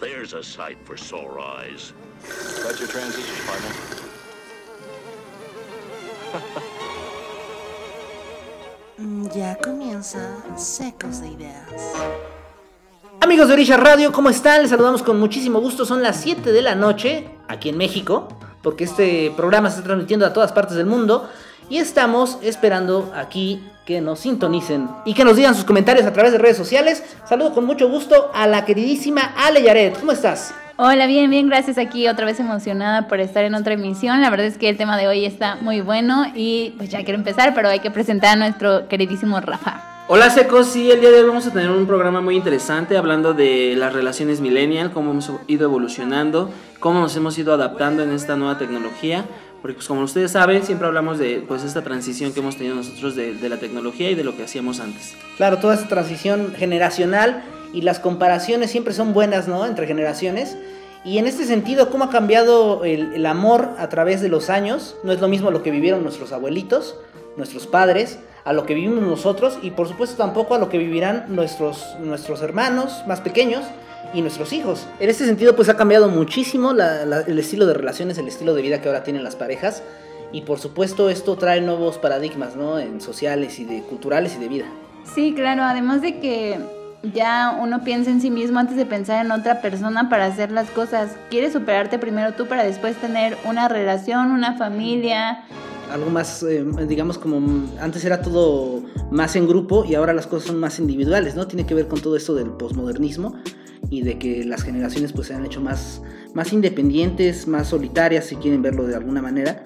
there's a sight for sore eyes. Got your transistors, partner. Mm, Ya comienza Secos de Ideas. Amigos de Orisha Radio, ¿cómo están? Les saludamos con muchísimo gusto. Son las 7 de la noche aquí en México, porque este programa se está transmitiendo a todas partes del mundo. Y estamos esperando aquí que nos sintonicen y que nos digan sus comentarios a través de redes sociales. Saludo con mucho gusto a la queridísima Ale Yaret. ¿Cómo estás? Hola, bien, bien, gracias aquí otra vez emocionada por estar en otra emisión. La verdad es que el tema de hoy está muy bueno y pues ya quiero empezar, pero hay que presentar a nuestro queridísimo Rafa. Hola secos, sí, el día de hoy vamos a tener un programa muy interesante hablando de las relaciones millennial, cómo hemos ido evolucionando, cómo nos hemos ido adaptando en esta nueva tecnología, porque pues como ustedes saben, siempre hablamos de pues esta transición que hemos tenido nosotros de, de la tecnología y de lo que hacíamos antes. Claro, toda esta transición generacional y las comparaciones siempre son buenas, ¿no? Entre generaciones. Y en este sentido, ¿cómo ha cambiado el, el amor a través de los años? No es lo mismo lo que vivieron nuestros abuelitos, nuestros padres, a lo que vivimos nosotros y por supuesto tampoco a lo que vivirán nuestros, nuestros hermanos más pequeños y nuestros hijos. En este sentido pues ha cambiado muchísimo la- la- el estilo de relaciones, el estilo de vida que ahora tienen las parejas y por supuesto esto trae nuevos paradigmas, ¿no? En sociales y de culturales y de vida. Sí, claro, además de que ya uno piensa en sí mismo antes de pensar en otra persona para hacer las cosas. Quieres superarte primero tú para después tener una relación, una familia. algo más, eh, digamos como antes era todo más en grupo y ahora las cosas son más individuales, ¿no? Tiene que ver con todo esto del posmodernismo y de que las generaciones pues se han hecho más, más independientes, más solitarias, si quieren verlo de alguna manera.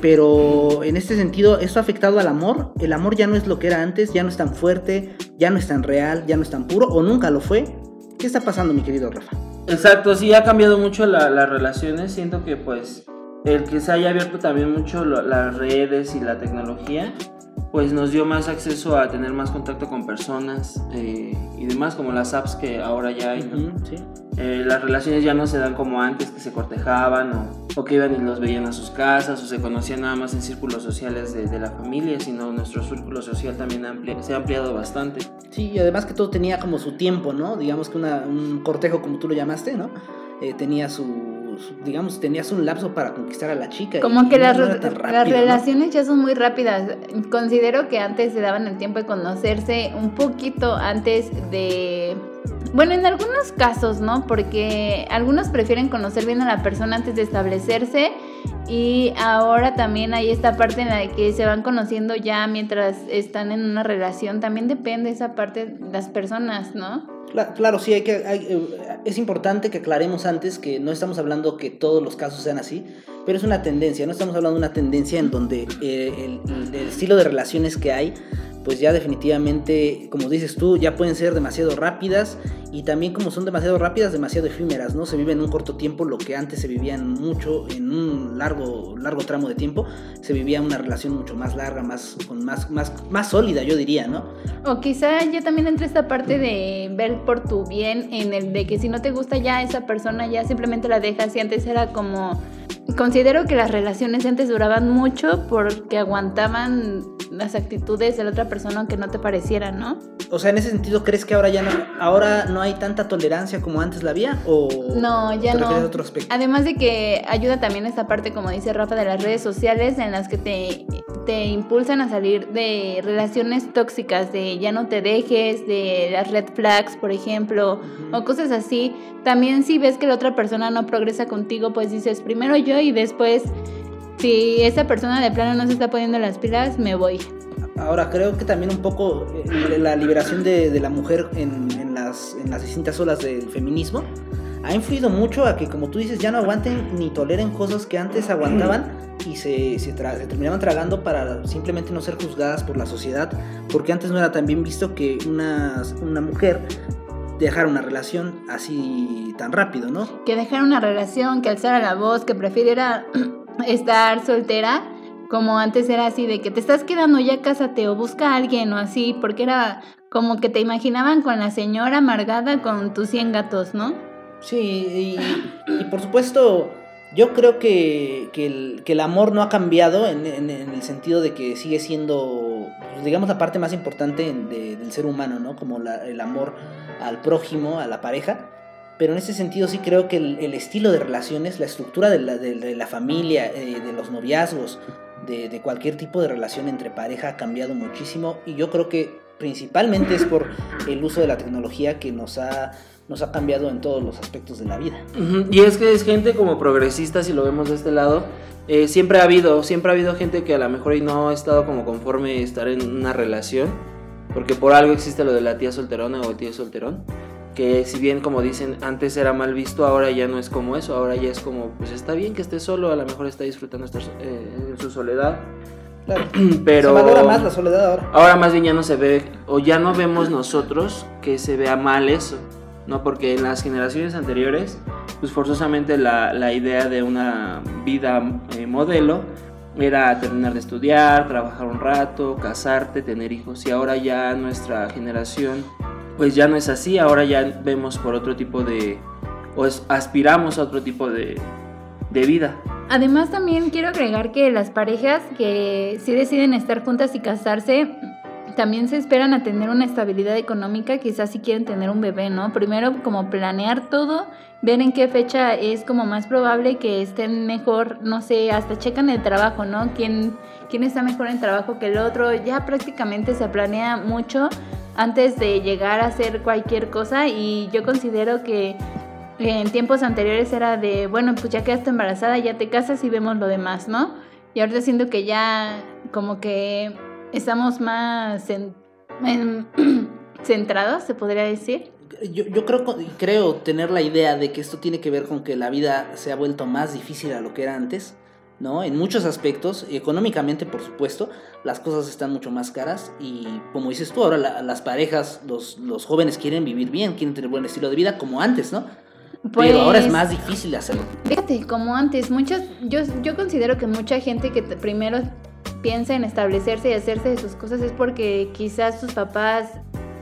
Pero en este sentido, esto ha afectado al amor. El amor ya no es lo que era antes, ya no es tan fuerte, ya no es tan real, ya no es tan puro, o nunca lo fue. ¿Qué está pasando, mi querido Rafa? Exacto, sí, ha cambiado mucho la- las relaciones, siento que pues el que se haya abierto también mucho las redes y la tecnología, pues nos dio más acceso a tener más contacto con personas eh, y demás, como las apps que ahora ya hay. ¿no? Sí. Eh, las relaciones ya no se dan como antes, que se cortejaban o, o que iban y los veían a sus casas o se conocían nada más en círculos sociales de, de la familia, sino nuestro círculo social también amplia- se ha ampliado bastante. Sí, y además que todo tenía como su tiempo, ¿no? Digamos que una- un cortejo, como tú lo llamaste, ¿no? Eh, tenía su- digamos, tenías un lapso para conquistar a la chica. Como que las, las relaciones ya son muy rápidas. Considero que antes se daban el tiempo de conocerse un poquito antes de... Bueno, en algunos casos, ¿no? Porque algunos prefieren conocer bien a la persona antes de establecerse y ahora también hay esta parte en la que se van conociendo ya mientras están en una relación. También depende esa parte de las personas, ¿no? Cla- Claro, sí, hay que, eh, es importante que aclaremos antes que no estamos hablando que todos los casos sean así, pero es una tendencia, no estamos hablando de una tendencia en donde eh, el estilo de relaciones que hay, pues ya definitivamente, como dices tú, ya pueden ser demasiado rápidas y también como son demasiado rápidas, demasiado efímeras, ¿no? Se vive en un corto tiempo lo que antes se vivía en mucho, en un largo, largo tramo de tiempo, se vivía una relación mucho más larga, más, con más, más, más sólida, yo diría, ¿no? O quizá ya también entra esta parte de ver por tu bien, en el de que si no te gusta ya esa persona, ya simplemente la dejas. Y antes era como. Considero que las relaciones antes duraban mucho porque aguantaban las actitudes de la otra persona aunque no te parecieran, ¿no? O sea, en ese sentido, ¿crees que ahora ya no, ahora no hay tanta tolerancia como antes la había? ¿O No, ya no. otro aspecto? Además de que ayuda también esta parte, como dice Rafa, de las redes sociales en las que te, te impulsan a salir de relaciones tóxicas, de ya no te dejes, de las red flags, por ejemplo, o cosas así. También si ves que la otra persona no progresa contigo, pues dices primero yo y después, si esa persona de plano no se está poniendo las pilas, me voy. Ahora, creo que también un poco eh, la liberación de, de la mujer en, en las, en las distintas olas del feminismo ha influido mucho a que, como tú dices, ya no aguanten ni toleren cosas que antes aguantaban y se, se, tra- se terminaban tragando para simplemente no ser juzgadas por la sociedad, porque antes no era tan bien visto que una, una mujer dejara una relación así tan rápido, ¿no? que dejar una relación, que alzara la voz, que prefiriera estar soltera, como antes era así de que te estás quedando ya cásate o busca a alguien o así, porque era como que te imaginaban con la señora amargada con tus 100 gatos, ¿no? Sí, y, por supuesto, yo creo que, que, el, que el amor no ha cambiado en, en- el sentido de que sigue siendo, pues, digamos, la parte más importante de- del ser humano, ¿no? Como el amor al prójimo, a la pareja. pero en ese sentido sí creo que el, estilo de relaciones, la estructura de la, de la familia, eh, de los noviazgos, de, cualquier tipo de relación entre pareja ha cambiado muchísimo y yo creo que principalmente es por el uso de la tecnología que nos ha, nos ha cambiado en todos los aspectos de la vida. Y es que es gente como progresista, si lo vemos de este lado. eh, siempre ha habido, siempre ha habido gente que a lo mejor no ha estado como conforme estar en una relación. Porque por algo existe lo de la tía solterona o el tío solterón. Que si bien como dicen antes era mal visto, ahora ya no es como eso. Ahora ya es como, pues está bien que esté solo, a lo mejor está disfrutando estar eh, en su soledad. Claro. Pero Se valora más la soledad ahora. Ahora más bien ya no se ve, o ya no vemos nosotros que se vea mal eso, ¿no? Porque en las generaciones anteriores, pues forzosamente la, la idea de una vida eh, modelo era terminar de estudiar, trabajar un rato, casarte, tener hijos, y ahora ya nuestra generación, pues ya no es así, ahora ya vemos por otro tipo de, o aspiramos a otro tipo de, de vida. Además también quiero agregar que las parejas que sí deciden estar juntas y casarse también se esperan a tener una estabilidad económica, quizás si quieren tener un bebé, ¿no? Primero como planear todo, ver en qué fecha es como más probable que estén mejor, no sé, hasta checan el trabajo, ¿no? ¿Quién, quién está mejor en trabajo que el otro? Ya prácticamente se planea mucho antes de llegar a hacer cualquier cosa y yo considero que en tiempos anteriores era de, bueno, pues ya quedaste embarazada, ya te casas y vemos lo demás, ¿no? Y ahorita siento que ya como que estamos más cen- en- centrados, se podría decir. Yo, yo creo, creo tener la idea de que esto tiene que ver con que la vida se ha vuelto más difícil a lo que era antes, ¿no? En muchos aspectos, económicamente por supuesto, las cosas están mucho más caras y como dices tú, ahora la- las parejas, los, los jóvenes quieren vivir bien, quieren tener buen estilo de vida como antes, ¿no? Pero ahora es Pues, más difícil hacerlo. Fíjate, como antes, muchas, yo, yo considero que mucha gente que primero piensa en establecerse y hacerse de sus cosas es porque quizás sus papás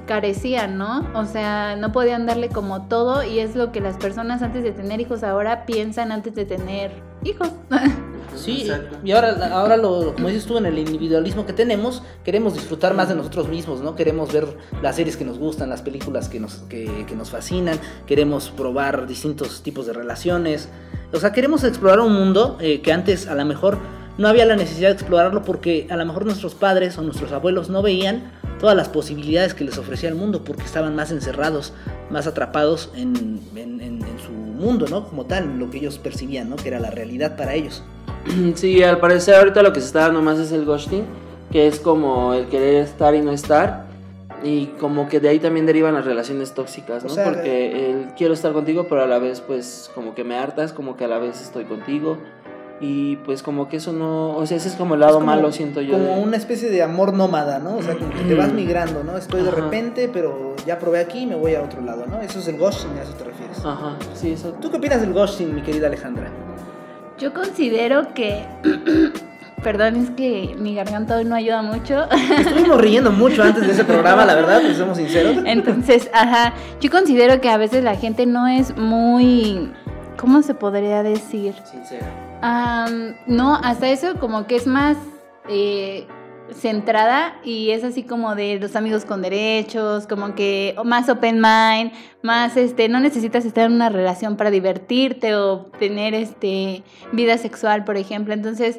carecían, ¿no? O sea, no podían darle como todo y es lo que las personas antes de tener hijos ahora piensan antes de tener hijos. Sí, Exacto. y ahora, ahora lo, como dices tú, en el individualismo que tenemos, queremos disfrutar más de nosotros mismos, ¿no? Queremos ver las series que nos gustan, las películas que nos, que, que nos fascinan, queremos probar distintos tipos de relaciones. O sea, queremos explorar un mundo eh, que antes a lo mejor no había la necesidad de explorarlo porque a lo mejor nuestros padres o nuestros abuelos no veían todas las posibilidades que les ofrecía el mundo porque estaban más encerrados, más atrapados en, en- en- en su mundo, ¿no? Como tal, lo que ellos percibían, ¿no? Que era la realidad para ellos. Sí, al parecer ahorita lo que se está dando más es el ghosting, que es como el querer estar y no estar. Y como que de ahí también derivan las relaciones tóxicas, O ¿no? sea, Porque el quiero estar contigo, pero a la vez pues como que me hartas, como que a la vez estoy contigo. Y pues como que eso no, o sea, ese es como el lado como- malo, siento yo. Como de- una especie de amor nómada, ¿no? O sea, como que te vas migrando, ¿no? Estoy de Ajá. repente, pero ya probé aquí y me voy a otro lado, ¿no? Eso es el ghosting, a eso te refieres. Ajá, sí, eso. ¿Tú qué opinas del ghosting, mi querida Alejandra? Yo considero que... Perdón, es que mi garganta hoy no ayuda mucho. Estuvimos riendo mucho antes de ese programa, la verdad, pues somos sinceros. Entonces, ajá, yo considero que a veces la gente no es muy, ¿cómo se podría decir? Sincera. No, hasta eso como que es más eh, centrada y es así como de los amigos con derechos, como que más open mind, más este, no necesitas estar en una relación para divertirte o tener este vida sexual, por ejemplo. Entonces,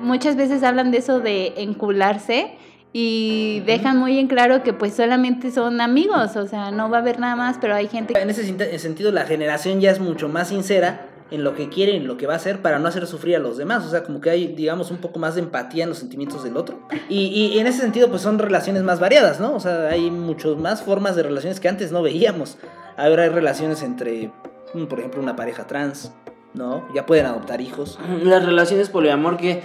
muchas veces hablan de eso de encularse y dejan muy en claro que pues solamente son amigos, o sea, no va a haber nada más, pero hay gente En ese sentido, la generación ya es mucho más sincera en lo que quiere, en lo que va a hacer, para no hacer sufrir a los demás. O sea, como que hay, digamos, un poco más de empatía en los sentimientos del otro. Y, y en ese sentido, pues son relaciones más variadas, ¿no? O sea, hay muchas más formas de relaciones que antes no veíamos. Ahora hay relaciones entre, mm, por ejemplo, una pareja trans, ¿no? Ya pueden adoptar hijos. Las relaciones poliamor que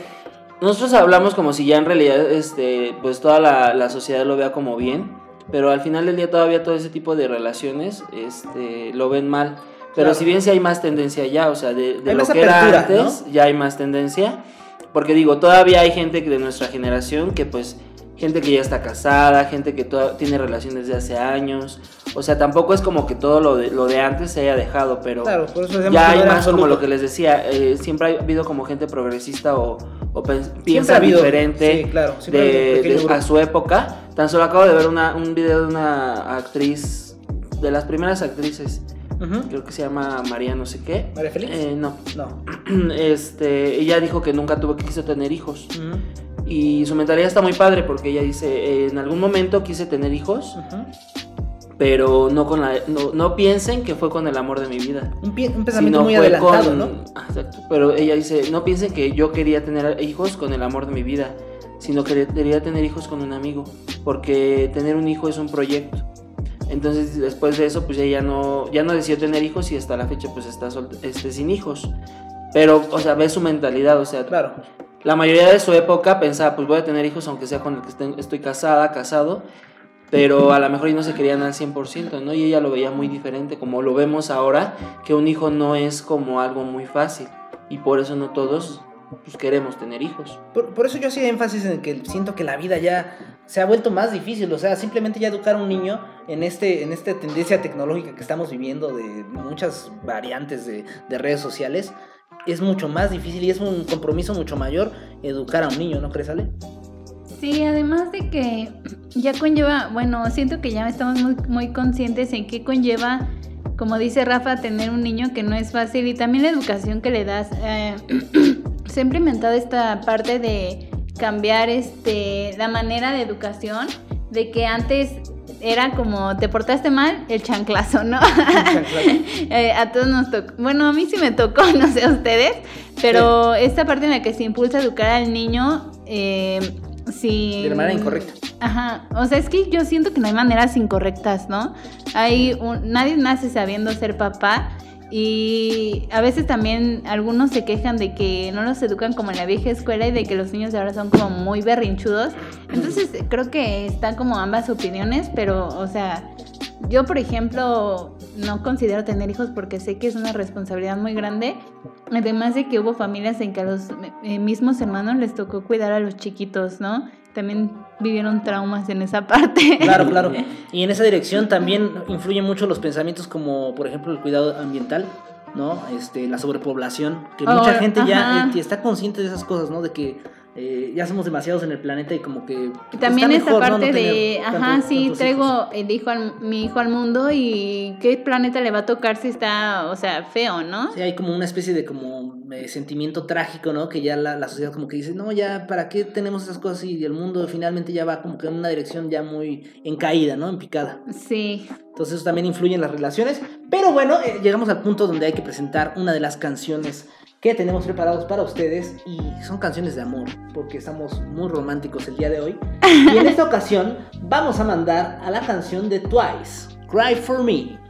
nosotros hablamos como si ya en realidad este pues toda la, la sociedad lo vea como bien, pero al final del día todavía todo ese tipo de relaciones este lo ven mal. Pero Claro. si bien sí hay más tendencia ya, o sea, de, lo que era antes, ya hay más tendencia. Porque digo, todavía hay gente de nuestra generación que pues gente que ya está casada, gente que toda- tiene relaciones de hace años. O sea, tampoco es como que todo lo de, lo de antes se haya dejado, pero Claro, por eso decíamos ya hay más como lo que les decía, eh, siempre ha habido como gente progresista o, o piensa ha habido, diferente sí, claro, de, a su época. Tan solo acabo de ver una, un video de una actriz, de las primeras actrices Creo que se llama María no sé qué. ¿María Félix? Eh, no. No. Este, ella dijo que nunca tuvo que quiso tener hijos. Y su mentalidad está muy padre porque ella dice, en algún momento quise tener hijos, pero no con la no, no piensen que fue con el amor de mi vida. Un, pensamiento muy adelantado, con- ¿no? Ah, Exacto. Pero ella dice, no piensen que yo quería tener hijos con el amor de mi vida, sino que quería tener hijos con un amigo, porque tener un hijo es un proyecto. Entonces después de eso, pues ella no, ya no decidió tener hijos y hasta la fecha pues está sol- este, sin hijos. Pero, o sea, ve su mentalidad, o sea, Claro. la mayoría de su época pensaba, pues voy a tener hijos aunque sea con el que estoy casada, casado, pero a lo mejor y no se querían al 100%, ¿no? Y ella lo veía muy diferente, como lo vemos ahora, que un hijo no es como algo muy fácil, y por eso no todos pues, queremos tener hijos. Por, por eso yo hacía énfasis en que siento que la vida ya se ha vuelto más difícil. O sea, simplemente ya educar a un niño en, este, en esta tendencia tecnológica que estamos viviendo de muchas variantes de, de redes sociales es mucho más difícil y es un compromiso mucho mayor educar a un niño, ¿no crees, Ale? Sí, además de que ya conlleva, bueno, siento que ya estamos muy, muy conscientes en qué conlleva, como dice Rafa, tener un niño que no es fácil y también la educación que le das. Eh, se ha implementado esta parte de cambiar este, la manera de educación, de que antes era como te portaste mal, el chanclazo, ¿no? Eh, a todos nos tocó, bueno, a mí sí me tocó, no sé a ustedes, pero esta parte en la que se impulsa a educar al niño eh, sin... De la manera incorrecta. Ajá, o sea, es que yo siento que no hay maneras incorrectas, ¿no? Hay un- nadie nace sabiendo ser papá y a veces también algunos se quejan de que no los educan como en la vieja escuela y de que los niños de ahora son como muy berrinchudos. Entonces creo que están como ambas opiniones, pero o sea, yo por ejemplo no considero tener hijos porque sé que es una responsabilidad muy grande. Además de que hubo familias en que a los eh, mismos hermanos les tocó cuidar a los chiquitos, ¿no? También vivieron traumas en esa parte. Claro, claro. Y en esa dirección también influyen mucho los pensamientos como, por ejemplo, el cuidado ambiental, ¿no? Este, la sobrepoblación, que Oh, mucha gente ya ajá. eh, está consciente de esas cosas, ¿no? De que eh, ya somos demasiados en el planeta y como que... Y También está esa mejor, ¿no? parte no de, ajá, tantos- sí, tantos traigo el hijo al, mi hijo al mundo y qué planeta le va a tocar si está, o sea, feo, ¿no? Sí, hay como una especie de como eh, sentimiento trágico, ¿no? Que ya la, la sociedad como que dice, no, ya, ¿para qué tenemos esas cosas? Y el mundo finalmente ya va como que en una dirección ya muy en caída, ¿no? En picada. Sí. Entonces eso también influye en las relaciones. Pero bueno, eh, llegamos al punto donde hay que presentar una de las canciones que tenemos preparados para ustedes. Y son canciones de amor, porque estamos muy románticos el día de hoy. Y en esta ocasión vamos a mandar a la canción de Twice, Cry For Me.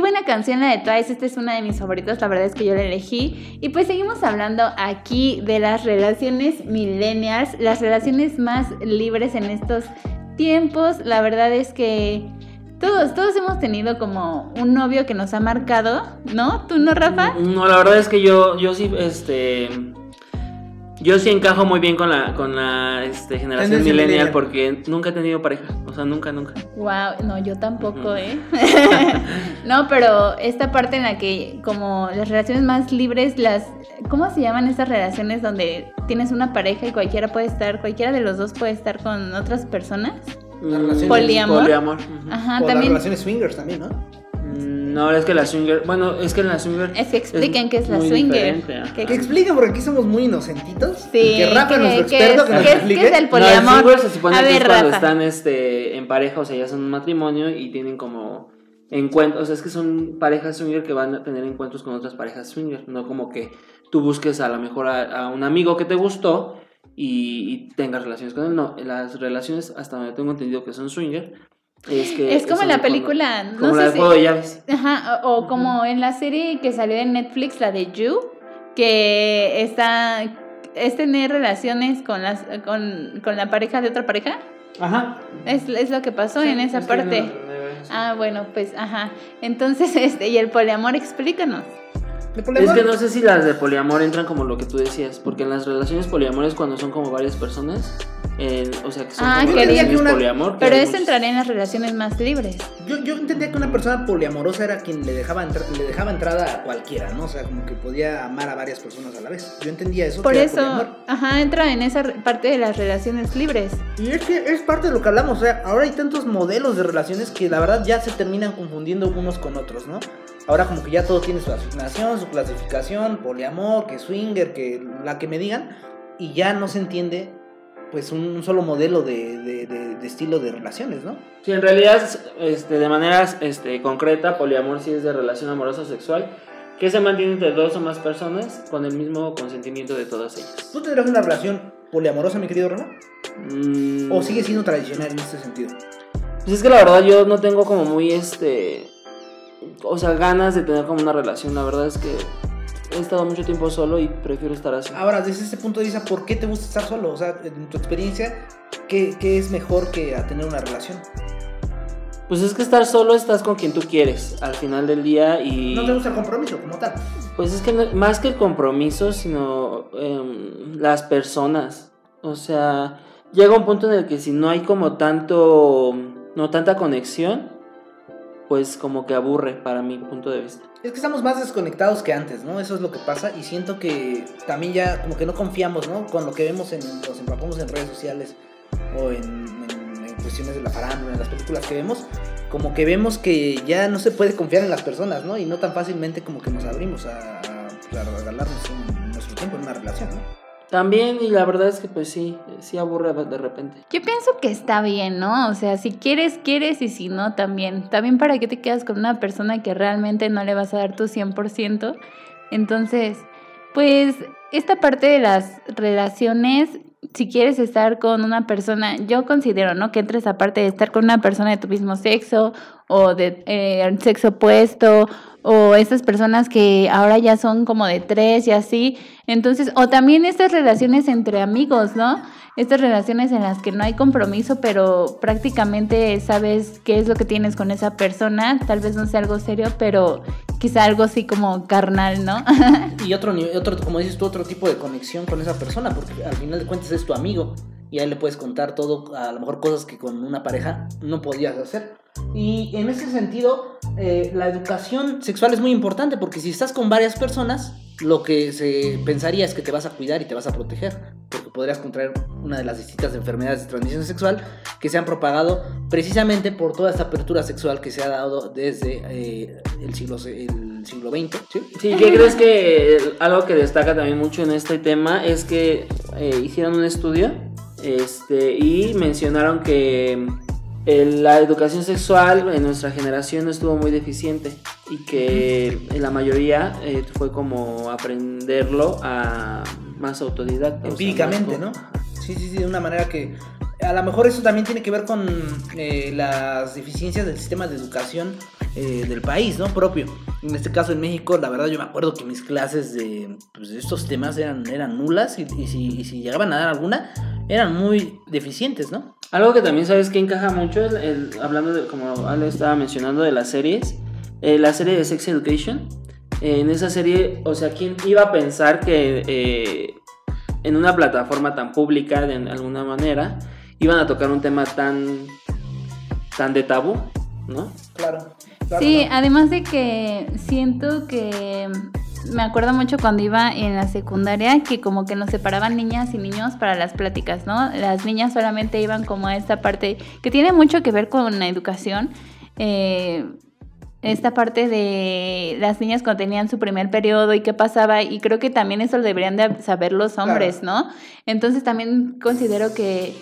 Buena canción la de Twice, esta es una de mis favoritas, la verdad es que yo la elegí. Y pues seguimos hablando aquí de las relaciones millennials, las relaciones más libres en estos tiempos. La verdad es que todos, todos hemos tenido como un novio que nos ha marcado, ¿no? ¿Tú no, Rafa? No, la verdad es que yo, yo sí, este. Yo sí encajo muy bien con la, con la este, generación millennial millennial. porque nunca he tenido pareja. O sea, nunca, nunca. Wow, no, yo tampoco, Ujú. ¿eh? no, pero esta parte en la que como las relaciones más libres, las ¿cómo se llaman esas relaciones donde tienes una pareja y cualquiera puede estar, cualquiera de los dos puede estar con otras personas? Las relaciones- Poliamor. Poliamor. Ajá, o las también relaciones swingers también, ¿no? No, es que la swinger. Bueno, es que la swinger. es que expliquen qué es la swinger. Que- Que expliquen porque aquí somos muy inocentitos. Sí, Y que Rafa, que- nuestro que experto, es- que nos que es- explique. que es el No, el poliamor. swinger se supone A que ver, es cuando Rafa. están este, en pareja, o sea, ya son un matrimonio y tienen como encuentros. O sea, es que son parejas swinger que van a tener encuentros con otras parejas swinger. No como que tú busques a lo mejor a, a un amigo que te gustó y, y tengas relaciones con él. No, las relaciones, hasta donde tengo entendido que son swinger, es que. Es como la película, no como sé la de si- juego de llaves. Ajá, o, o como en la serie que salió en Netflix, la de You, que está es tener relaciones con las con, con la pareja de otra pareja. Ajá. Es, es lo que pasó en esa no- parte. no- no- Ah, bueno, pues ajá. Entonces, este, y el poliamor, explícanos. ¿De Es que no sé si las de poliamor entran como lo que tú decías, porque en las relaciones poliamores cuando son como varias personas, eh, o sea que son Ah, como quería relaciones que una- poliamor. que Pero eso muchos- entraría en las relaciones más libres. Yo, yo entendía que una persona poliamorosa era quien le dejaba, entra- le dejaba entrada a cualquiera, ¿no? O sea, como que podía amar a varias personas a la vez. Yo entendía eso. Por que eso, poliamor. ajá, entra en esa parte de las relaciones libres. Y es que es parte de lo que hablamos, o sea, ahora hay tantos modelos de relaciones que la verdad ya se terminan confundiendo unos con otros, ¿no? Ahora como que ya todo tiene su asignación, su clasificación, poliamor, que swinger, que la que me digan, y ya no se entiende pues un, un solo modelo de, de- de- de estilo de relaciones, ¿no? Sí, en realidad, este, de manera este, concreta, poliamor sí es de relación amorosa sexual, que se mantiene entre dos o más personas con el mismo consentimiento de todas ellas. ¿Tú tendrás una relación poliamorosa, mi querido Rafa? Mm, ¿O sigue siendo tradicional en este sentido? Pues es que la verdad yo no tengo como muy, este, o sea, ganas de tener como una relación, la verdad es que he estado mucho tiempo solo y prefiero estar así. Ahora, desde ese punto de vista, ¿por qué te gusta estar solo? O sea, en tu experiencia, ¿qué, qué es mejor que a tener una relación? Pues es que estar solo estás con quien tú quieres al final del día y... No te gusta el compromiso como tal. Pues es que no- más que el compromiso, sino em, las personas. O sea, llega un punto en el que si no hay como tanto, no tanta conexión, pues como que aburre para mi punto de vista. Es que estamos más desconectados que antes, ¿no? Eso es lo que pasa y siento que también ya como que no confiamos, ¿no? Con lo que vemos en, nos empapamos en redes sociales o en, en- en cuestiones de la farándula, en las películas que vemos, como que vemos que ya no se puede confiar en las personas, ¿no? Y no tan fácilmente como que nos abrimos a, a, a regalarnos un- nuestro tiempo en una relación, ¿no? También, y la verdad es que pues sí, sí aburre de repente. Yo pienso que está bien, ¿no? O sea, si quieres, quieres y si no, también. También para qué te quedas con una persona que realmente no le vas a dar tu 100%. Entonces, pues esta parte de las relaciones, si quieres estar con una persona, yo considero, ¿no? Que entres aparte de estar con una persona de tu mismo sexo o de eh, sexo opuesto o estas personas que ahora ya son como de tres y así. Entonces, o también estas relaciones entre amigos, ¿no? Estas relaciones en las que no hay compromiso, pero prácticamente sabes qué es lo que tienes con esa persona. Tal vez no sea algo serio, pero quizá algo así como carnal, ¿no? Y otro, otro, como dices tú, otro tipo de conexión con esa persona, porque al final de cuentas es tu amigo y a él le puedes contar todo, a lo mejor cosas que con una pareja no podías hacer. Y en ese sentido, eh, la educación sexual es muy importante, porque si estás con varias personas, lo que se pensaría es que te vas a cuidar y te vas a proteger, porque podrías contraer una de las distintas enfermedades de transmisión sexual que se han propagado precisamente por toda esta apertura sexual que se ha dado desde eh, el, siglo, el siglo XX. ¿sí? Sí, ¿qué crees que eh, algo que destaca también mucho en este tema es que eh, hicieron un estudio este, y mencionaron que la educación sexual en nuestra generación estuvo muy deficiente y que en la mayoría eh, fue como aprenderlo a más autodidacta. o sea, empíricamente, ¿no? Sí, sí, sí, de una manera que a lo mejor eso también tiene que ver con eh, las deficiencias del sistema de educación eh, del país, ¿no? Propio. En este caso en México, la verdad yo me acuerdo que mis clases de, pues, de estos temas eran, eran nulas y, y si, y si llegaban a dar alguna, eran muy deficientes, ¿no? Algo que también sabes que encaja mucho, el- el- hablando de, como Ale estaba mencionando, de las series, eh, la serie de Sex Education. eh, en esa serie, o sea, ¿quién iba a pensar que eh, en una plataforma tan pública, de alguna manera, iban a tocar un tema tan, tan de tabú, ¿no? Claro. Sí, además de que siento que me acuerdo mucho cuando iba en la secundaria que como que nos separaban niñas y niños para las pláticas, ¿no? Las niñas solamente iban como a esta parte que tiene mucho que ver con la educación. eh, esta parte de las niñas cuando tenían su primer periodo y qué pasaba y creo que también eso lo deberían de saber los hombres, ¿no? Entonces también considero que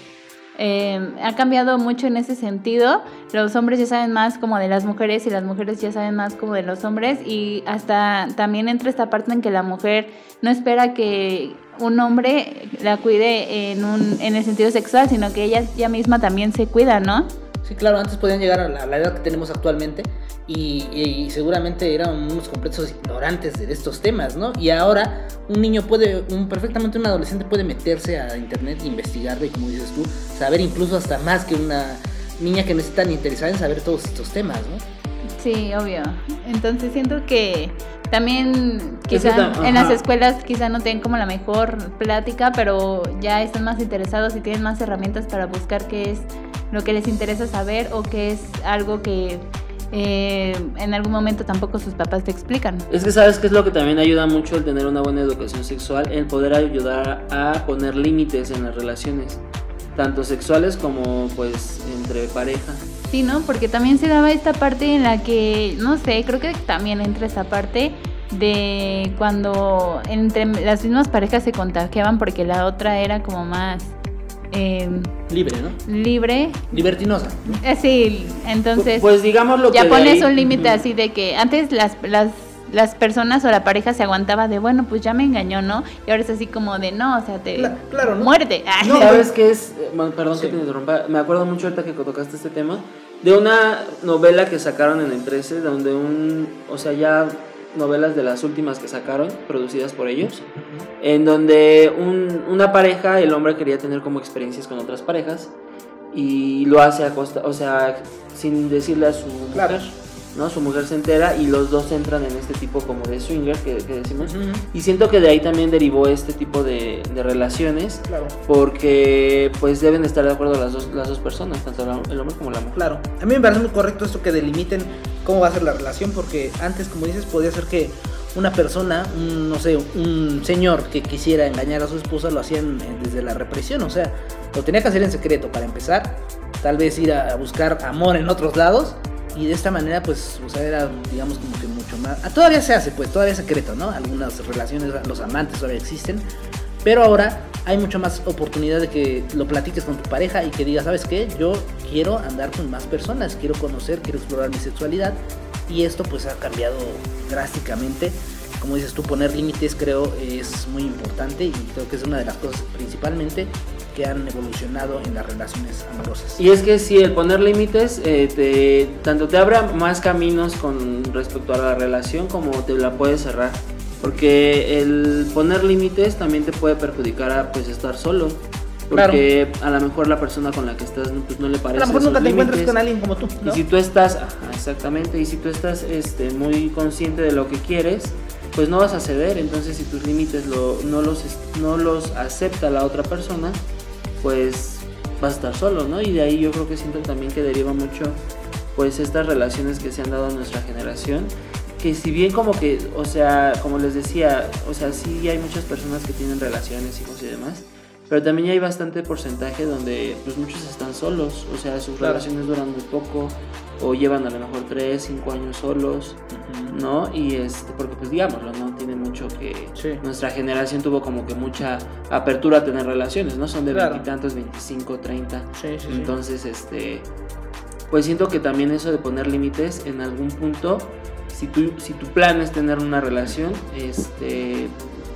eh, ha cambiado mucho en ese sentido. Los hombres ya saben más como de las mujeres y las mujeres ya saben más como de los hombres y hasta también entra esta parte en que la mujer no espera que un hombre la cuide en, un, en el sentido sexual, sino que ella ya misma también se cuida, ¿no? Sí, claro, antes podían llegar a la, edad que tenemos actualmente y, y seguramente eran unos completos ignorantes de estos temas, ¿no? Y ahora un niño puede, un, perfectamente un adolescente puede meterse a internet, investigar y como dices tú, saber incluso hasta más que una niña que no está tan interesada en saber todos estos temas, ¿no? Sí, obvio. Entonces siento que también quizá tam- en las escuelas quizá no tienen como la mejor plática, pero ya están más interesados y tienen más herramientas para buscar qué es lo que les interesa saber o qué es algo que eh, en algún momento tampoco sus papás te explican. Es que sabes que es lo que también ayuda mucho el tener una buena educación sexual, el poder ayudar a poner límites en las relaciones, tanto sexuales como pues entre pareja. Sí, ¿no? Porque también se daba esta parte en la que, no sé, creo que también entra esa parte de cuando entre las mismas parejas se contagiaban porque la otra era como más eh, Libre, ¿no? libre. Libertinosa. ¿no? Eh, sí, entonces pues digamos lo que ya pones ahí- un límite así de que antes las, las, las personas o la pareja se aguantaba de, bueno, pues ya me engañó, ¿no? Y ahora es así como de, no, o sea, te Cla- claro, ¿no? muerde. Ay, No, ¿Sabes qué es? Eh, bueno, Perdón Sí. que te interrumpa. Me acuerdo mucho ahorita que tocaste este tema. De una novela que sacaron en el 13, donde un. O sea, ya novelas de las últimas que sacaron, producidas por ellos. En donde un- una pareja, el hombre quería tener como experiencias con otras parejas. Y lo hace a costa. O sea, sin decirle a su Claro. ¿No? Su mujer se entera y los dos entran en este tipo como de swinger que, que decimos. Y siento que de ahí también derivó este tipo de, de relaciones Claro. porque pues deben estar de acuerdo las dos, las dos personas, tanto la- el hombre como la mujer. Claro, a mí me parece muy correcto esto que delimiten cómo va a ser la relación, porque antes, como dices, podía ser que una persona, un, no sé, un señor que quisiera engañar a su esposa lo hacían eh, desde la represión, o sea, lo tenía que hacer en secreto para empezar, tal vez ir a buscar amor en otros lados y de esta manera, pues, o sea, era, digamos, como que mucho más... ah, Todavía se hace, pues, todavía es secreto, ¿no? Algunas relaciones, los amantes todavía existen, pero ahora hay mucho más oportunidad de que lo platiques con tu pareja y que digas, ¿sabes qué? Yo quiero andar con más personas, quiero conocer, quiero explorar mi sexualidad. Y esto pues ha cambiado drásticamente. Como dices tú, poner límites creo es muy importante y creo que es una de las cosas principalmente que han evolucionado en las relaciones amorosas. Y es que sí, el poner límites eh, te, tanto te abre más caminos con respecto a la relación como te la puede cerrar. Porque el poner límites también te puede perjudicar a pues estar solo. Porque a lo mejor la persona con la que estás pues, no le a parece. lo mejor nunca te encuentras límites. con alguien como tú, ¿no? Y si tú estás, ajá, exactamente, y si tú estás este, muy consciente de lo que quieres, pues no vas a ceder. Entonces, si tus límites lo- no, los, no los acepta la otra persona, pues vas a estar solo, ¿no? Y de ahí yo creo que siento también que deriva mucho, pues, estas relaciones que se han dado a nuestra generación. Que si bien como que, o sea, como les decía, o sea, sí hay muchas personas que tienen relaciones, hijos y demás, pero también hay bastante porcentaje donde pues muchos están solos, o sea, sus Claro. relaciones duran muy poco o llevan a lo mejor 3, 5 años solos, ¿no? Y este, porque pues digámoslo, no tiene mucho que Sí. nuestra generación tuvo como que mucha apertura a tener relaciones, ¿no? Son de Claro. veintitantos, 25, 30. Sí, sí, sí. Entonces, este pues siento que también eso de poner límites en algún punto si tu, si tu plan es tener una relación, este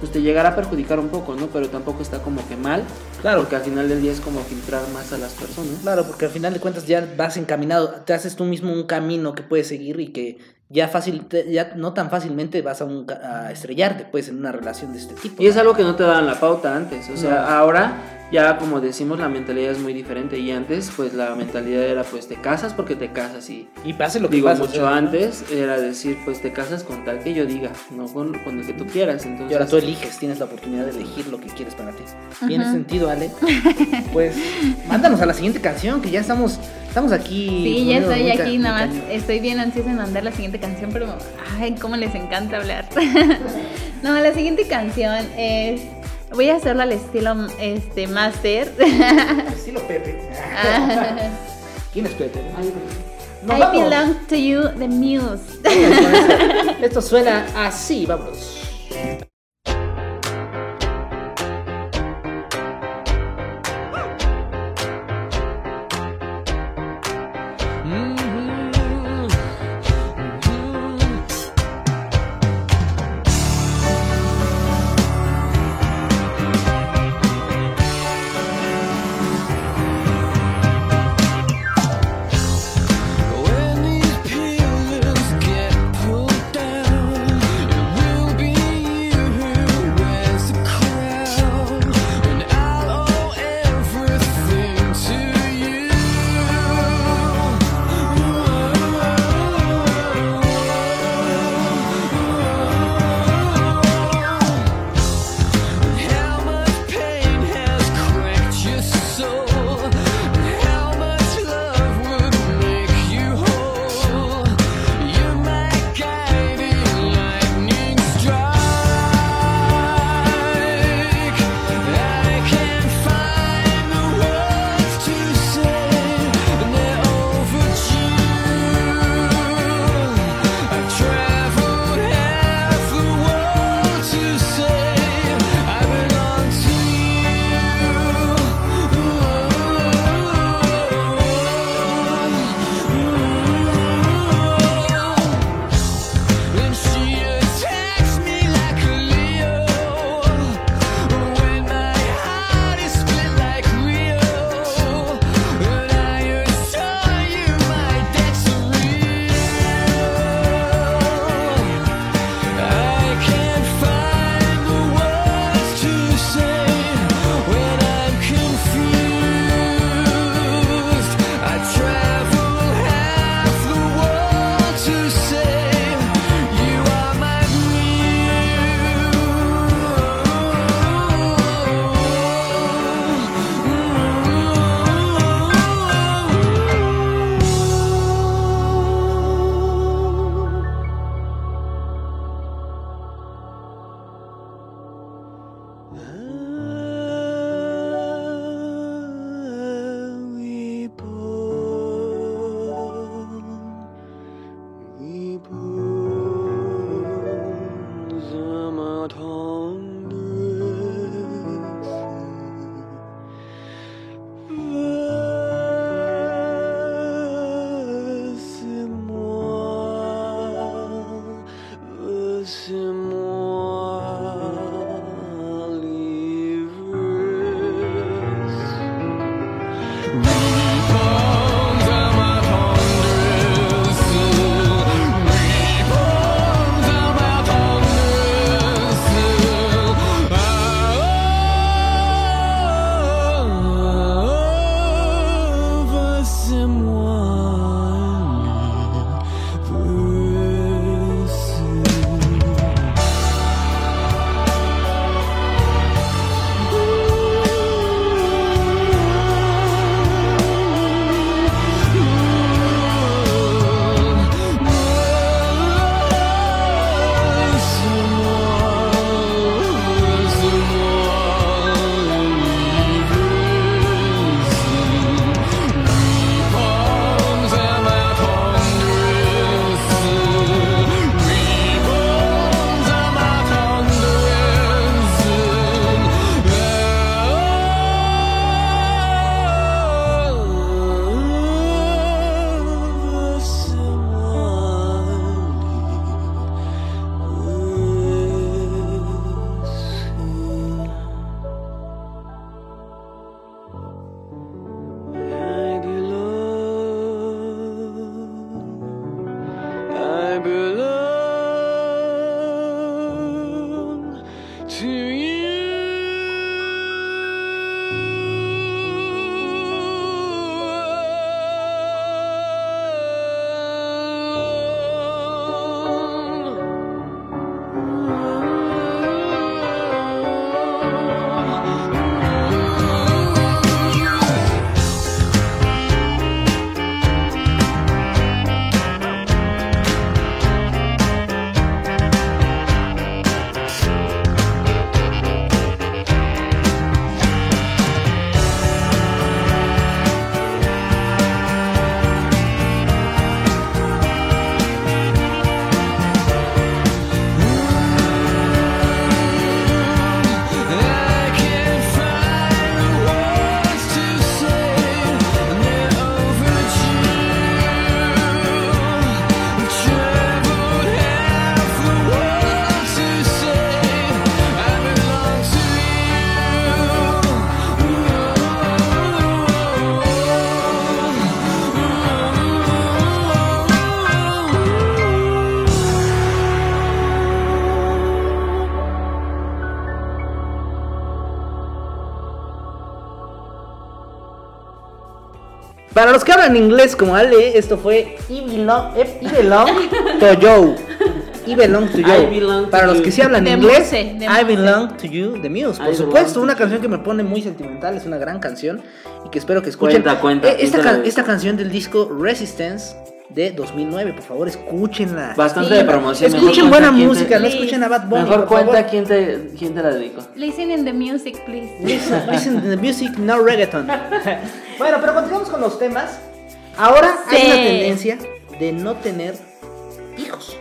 pues te llegará a perjudicar un poco, ¿no? Pero tampoco está como que mal, Claro. porque al final del día es como filtrar más a las personas. Claro, porque al final de cuentas ya vas encaminado, te haces tú mismo un camino que puedes seguir y que ya fácil, ya no tan fácilmente vas a, un a estrellarte pues en una relación de este tipo. Y es algo que no te daban la pauta antes, o sea, No. ahora ya como decimos la mentalidad es muy diferente y antes pues la mentalidad era pues te casas porque te casas y Y pase lo que digo pase, o mucho antes era decir pues te casas con tal que yo diga, no con, con el que tú quieras, entonces Y ahora tú eliges, tienes la oportunidad de elegir lo que quieres para ti. ¿Tiene Ajá. sentido, Ale? Pues mándanos a la siguiente canción, que ya estamos, estamos aquí. Sí, ya estoy muy aquí, muy nada más cañón. estoy bien ansiosa en mandar la siguiente canción, pero ay, cómo les encanta hablar. no, la siguiente canción es voy a hacerla al estilo este master. Estilo Pepe. Ah. ¿Quién es Pepe? Nos I vamos. belong to you, the muse. Esto suena así, vámonos. Para los que hablan inglés como Ale, esto fue I belong, eh, I belong to you. I belong to you. I belong to Para los que sí hablan De inglés, Muse, de I Muse. belong to you, de Muse. Por I supuesto, una canción que me pone muy sentimental, es una gran canción y que espero que escuchen. Cuenta, cuenta, Eh, esta, canción del disco Resistance de 2009, por favor, escúchenla. Bastante Sí. de promoción. Escuchen buena te- música, no escuchen a Bad Bunny. Mejor por cuenta favor. quién te, quién te la dedicó. Listen in the music, please. Listen, listen to the music, no reggaeton. bueno, pero continuamos con los temas. Ahora hay una tendencia de no tener hijos.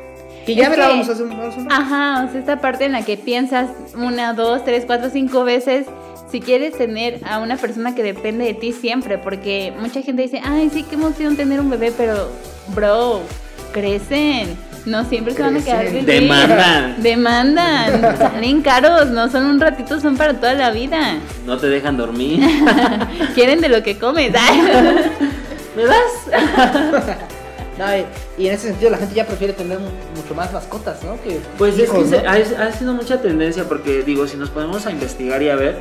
Que ya hablábamos que- hace un hace un rato. Ajá, o sea, esta parte en la que piensas una, dos, tres, cuatro, cinco veces si quieres tener a una persona que depende de ti siempre, porque mucha gente dice, ay, sí, qué emoción tener un bebé, pero, bro, crecen. No siempre se van a quedar bebés. Demandan. Demandan. Salen caros, no son un ratito, son para toda la vida. No te dejan dormir. Quieren de lo que comes. ¿Me das? No, y, en ese sentido la gente ya prefiere tener mu- mucho más mascotas, ¿no? Que Pues es que ha sido mucha tendencia porque digo, si nos ponemos a investigar y a ver,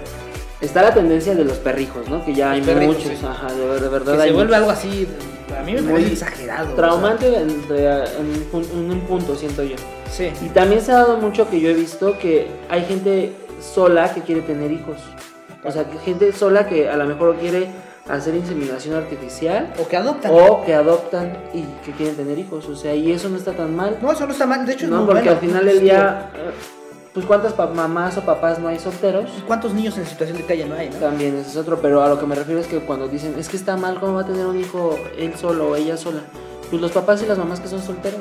está la tendencia de los perrijos, ¿no? Que ya hay perrijos, muchos, sí. ajá, de, ver- de verdad Que hay se vuelve algo así, a mí me Muy parece exagerado. o traumante en, de- en en un punto, siento yo. sea, sí. Y también se ha dado mucho que yo he visto que hay gente sola que quiere tener hijos. O sea, que gente sola que a lo mejor quiere hacer inseminación artificial O que adoptan. o que adoptan y que quieren tener hijos. O sea, y eso no está tan mal. No, eso no está mal, de hecho es No, muy porque bueno. al final del día, eh, pues cuántas mamás o papás no hay solteros. ¿Y ¿Cuántos niños en situación de calle no hay, no? También ese es otro, pero a lo que me refiero es que cuando dicen, es que está mal, ¿cómo va a tener un hijo él solo o ella sola? Pues los papás y las mamás que son solteros.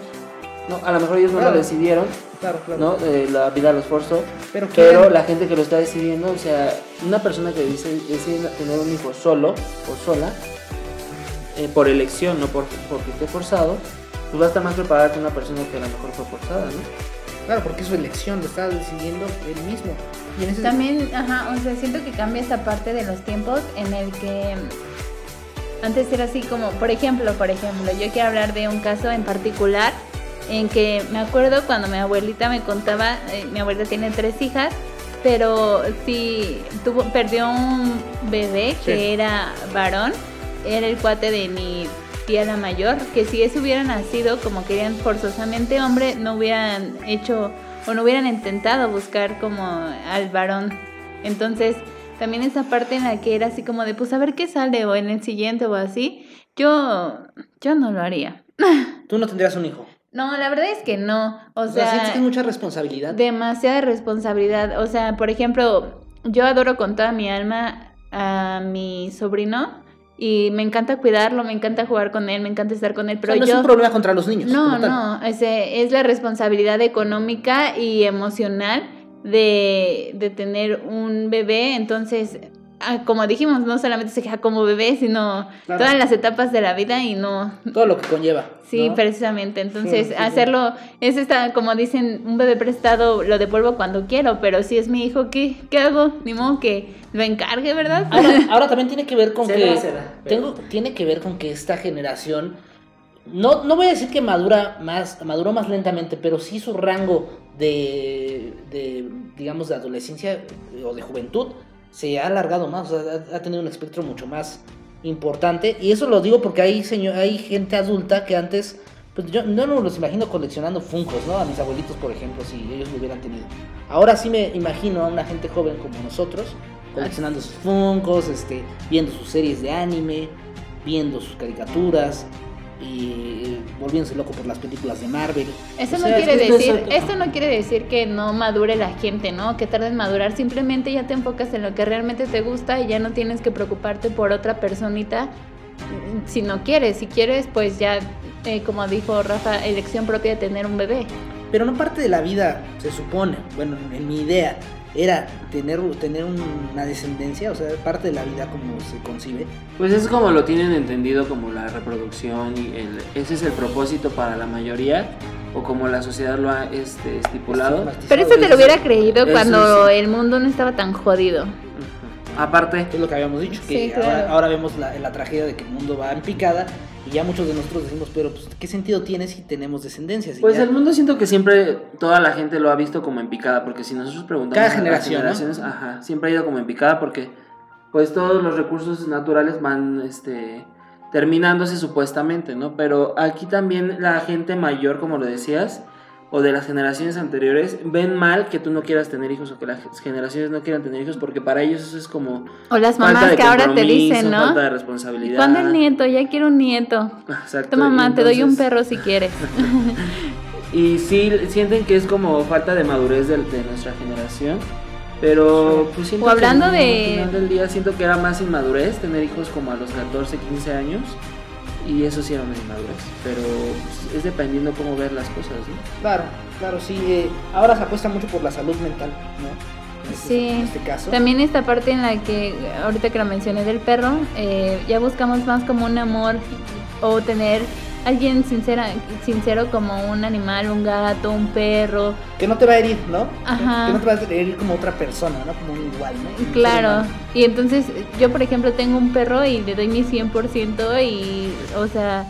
No, a lo mejor ellos no Claro. lo decidieron, Claro, claro. ¿no? Eh, la vida los forzó. Pero, Pero la gente que lo está decidiendo, o sea, una persona que dice, decide tener un hijo solo o sola, eh, por elección, no por, porque esté forzado, pues va a estar más preparada que una persona que a lo mejor fue forzada, ¿no? Claro, porque es su elección, lo está decidiendo él mismo. Y en ese También, ajá, o sea, siento que cambia esa parte de los tiempos en el que antes era así como, por ejemplo, por ejemplo, yo quiero hablar de un caso en particular en que me acuerdo cuando mi abuelita me contaba, eh, mi abuelita tiene tres hijas, pero si tuvo, perdió un bebé que Sí. era varón, era el cuate de mi tía la mayor, que si ese hubiera nacido como querían forzosamente hombre, no hubieran hecho o no hubieran intentado buscar como al varón. Entonces, también esa parte en la que era así como de, pues a ver qué sale o en el siguiente o así, yo, yo no lo haría. Tú no tendrías un hijo. No, la verdad es que no. O, O sea, sea, sientes que es mucha responsabilidad. demasiada responsabilidad. O sea, por ejemplo, yo adoro con toda mi alma a mi sobrino y me encanta cuidarlo, me encanta jugar con él, me encanta estar con él, O pero sea, no yo... es un problema contra los niños. No, no, ese es la responsabilidad económica y emocional de, de tener un bebé. Entonces, como dijimos, no solamente se queda como bebé, sino Claro. todas las etapas de la vida y no... Todo lo que conlleva. Sí, ¿no? precisamente. Entonces, Sí, sí, sí. hacerlo, es esta, como dicen, un bebé prestado lo devuelvo cuando quiero, pero si es mi hijo, ¿qué, qué hago? Ni modo que lo encargue, ¿verdad? Ahora, ahora también tiene que ver con Será, que será, pero- tengo, tiene que ver con que esta generación no, no voy a decir que madura más, maduró más lentamente, pero sí su rango de, de, digamos, de adolescencia o de juventud se ha alargado más, o sea, ha, tenido un espectro mucho más importante. Y eso lo digo porque hay, señor, hay gente adulta que antes, pues yo no los imagino coleccionando Funcos, ¿no? A mis abuelitos, por ejemplo, si ellos lo hubieran tenido. Ahora sí me imagino a una gente joven como nosotros, coleccionando sus Funcos, este, viendo sus series de anime, viendo sus caricaturas eh, volviéndose loco por las películas de Marvel. Eso O no sea, quiere esto es decir, otro- esto no quiere decir que no madure la gente, ¿no? Que tarde en madurar, simplemente ya te enfocas en lo que realmente te gusta y ya no tienes que preocuparte por otra personita mm, si no quieres, si quieres pues ya eh, como dijo Rafa, elección propia de tener un bebé. Pero no parte de la vida, se supone, bueno, en mi idea, era tener, tener una descendencia, o sea, parte de la vida como se concibe. Pues es como lo tienen entendido como la reproducción y el, ese es el propósito para la mayoría o como la sociedad lo ha este, estipulado. Pero eso te lo hubiera creído Eso cuando sí. el mundo no estaba tan jodido. Aparte, Es lo que habíamos dicho, que Sí, claro. ahora, ahora vemos la, la tragedia de que el mundo va en picada y ya muchos de nosotros decimos, pero pues, ¿qué sentido tiene si tenemos descendencia? Si pues ya- el mundo siento que siempre toda la gente lo ha visto como en picada, porque si nosotros preguntamos Cada las generación, ¿no? generaciones, ajá, siempre ha ido como en picada porque pues todos los recursos naturales van este terminándose supuestamente, ¿no? Pero aquí también la gente mayor, como lo decías, o de las generaciones anteriores, ven mal que tú no quieras tener hijos o que las generaciones no quieran tener hijos porque para ellos eso es como O las falta mamás de que ahora te compromiso, dicen, ¿no? Falta de responsabilidad. ¿Cuándo el nieto? Ya quiero un nieto. Exacto. Y mamá, te doy un perro si quieres. Y sí, sienten que es como falta de madurez de, de nuestra generación. Pero pues siento O hablando que de- al final del día siento que era más inmadurez tener hijos como a los 14, 15 años. Y eso sí era una inmadurez. Pero pues, es dependiendo cómo ver las cosas, ¿no? Claro, claro, sí. eh, ahora se apuesta mucho por la salud mental, ¿no? En este- Sí. En este caso. También esta parte en la que, ahorita que la mencioné del perro, eh, ya buscamos más como un amor o tener alguien sincera, sincero como un animal, un gato, un perro. Que no te va a herir, ¿no? Ajá. Que no te va a herir como otra persona, ¿no? Como un igual, ¿no? Un Claro, y entonces yo por ejemplo tengo un perro y le doy mi 100% y, o sea,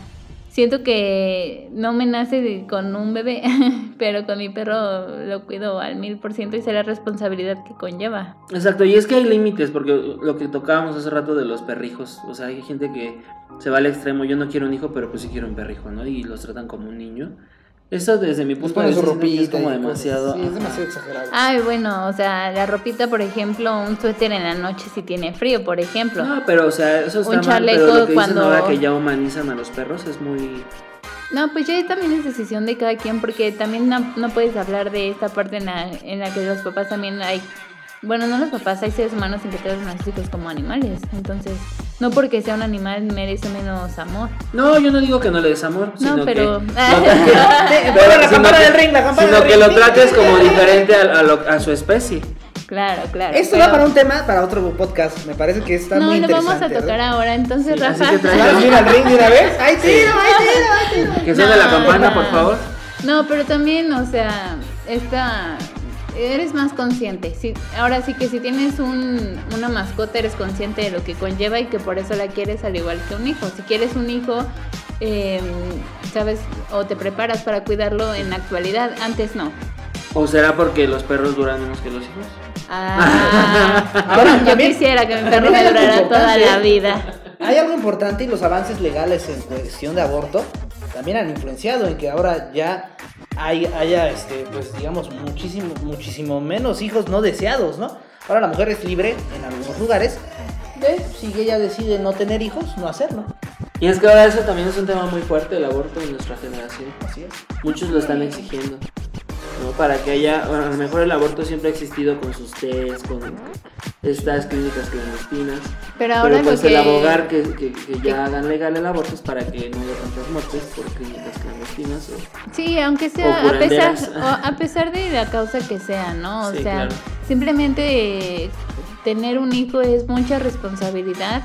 siento que no me nace con un bebé, pero con mi perro lo cuido al mil por ciento y sé la responsabilidad que conlleva. Exacto, y es que hay límites, porque lo que tocábamos hace rato de los perrijos, o sea, hay gente que se va al extremo, yo no quiero un hijo, pero pues sí quiero un perrijo, ¿no? Y los tratan como un niño. Eso desde mi punto de vista es como demasiado... Sí, es demasiado exagerado. Ay, bueno, o sea, la ropita, por ejemplo, un suéter en la noche si tiene frío, por ejemplo. No, pero o sea, eso está Un mal, chaleco pero lo que cuando- dicen ahora que ya humanizan a los perros es muy... No, pues ya también es decisión de cada quien, porque también no, no puedes hablar de esta parte en la, en la que los papás también hay, bueno, no los papás, hay seres humanos en que tratan a sus hijos como animales, entonces, no porque sea un animal merece menos amor. No, yo no digo que no le des amor, No, sino pero- que... Eh, Pero la sino campana que- del ring, la campana Sino del que ring. lo trates como diferente a, a lo- a su especie. Claro, claro. Esto pero- da para un tema, para otro podcast. Me parece que está No, muy lo interesante. vamos a tocar ¿verdad? ahora, entonces, Sí, así Rafa. mira el ring de una vez. ¡Ay, tiro, ay, tiro, ay, tiro! Que suene la No, campana, no. por favor. No, pero también, o sea, esta eres más consciente. Si, ahora sí que si tienes un, una mascota, eres consciente de lo que conlleva y que por eso la quieres al igual que un hijo. Si quieres un hijo, eh, sabes, o te preparas para cuidarlo en la actualidad, antes no. ¿O será porque los perros duran menos que los hijos? Ah, Ahora, yo también- quisiera que mi perro me durara toda la vida. Hay algo importante y los avances legales en cuestión de aborto también han influenciado en que ahora ya hay, haya, este, pues digamos, muchísimo, muchísimo menos hijos no deseados, ¿no? Ahora la mujer es libre en algunos lugares de, si ella decide no tener hijos, no hacerlo. Y es que ahora eso también es un tema muy fuerte, el aborto en nuestra generación. Así es. Muchos lo están exigiendo. ¿no? Para que haya, bueno, a lo mejor el aborto siempre ha existido con sus test, con estas clínicas clandestinas. Pero ahora Pero pues lo que... el abogar que, que- que ya hagan legal el aborto es para que no haya tantas muertes por clínicas clandestinas. o- Sí, aunque O sea a pesar, o a pesar de la causa que sea, ¿no? O Sí, sea, claro. simplemente tener un hijo es mucha responsabilidad,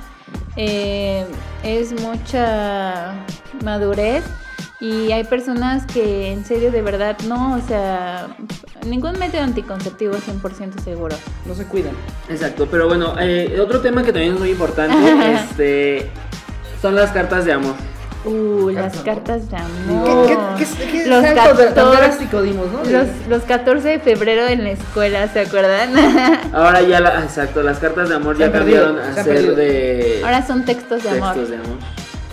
eh, es mucha madurez y hay personas que en serio de verdad no, o sea, ningún método anticonceptivo es 100% seguro. No se cuidan. Exacto, pero bueno, eh, otro tema que también es muy importante este, son las cartas de amor. Uh, las cartas de ¿Qué, amor. qué, qué, qué Los salto tan 14 drástico dimos, no? Los, los 14 de febrero en la escuela, ¿se acuerdan? Ahora ya, la- exacto, las cartas de amor Se ya cambiaron a ser perdido. de Ahora son textos de amor. textos de amor.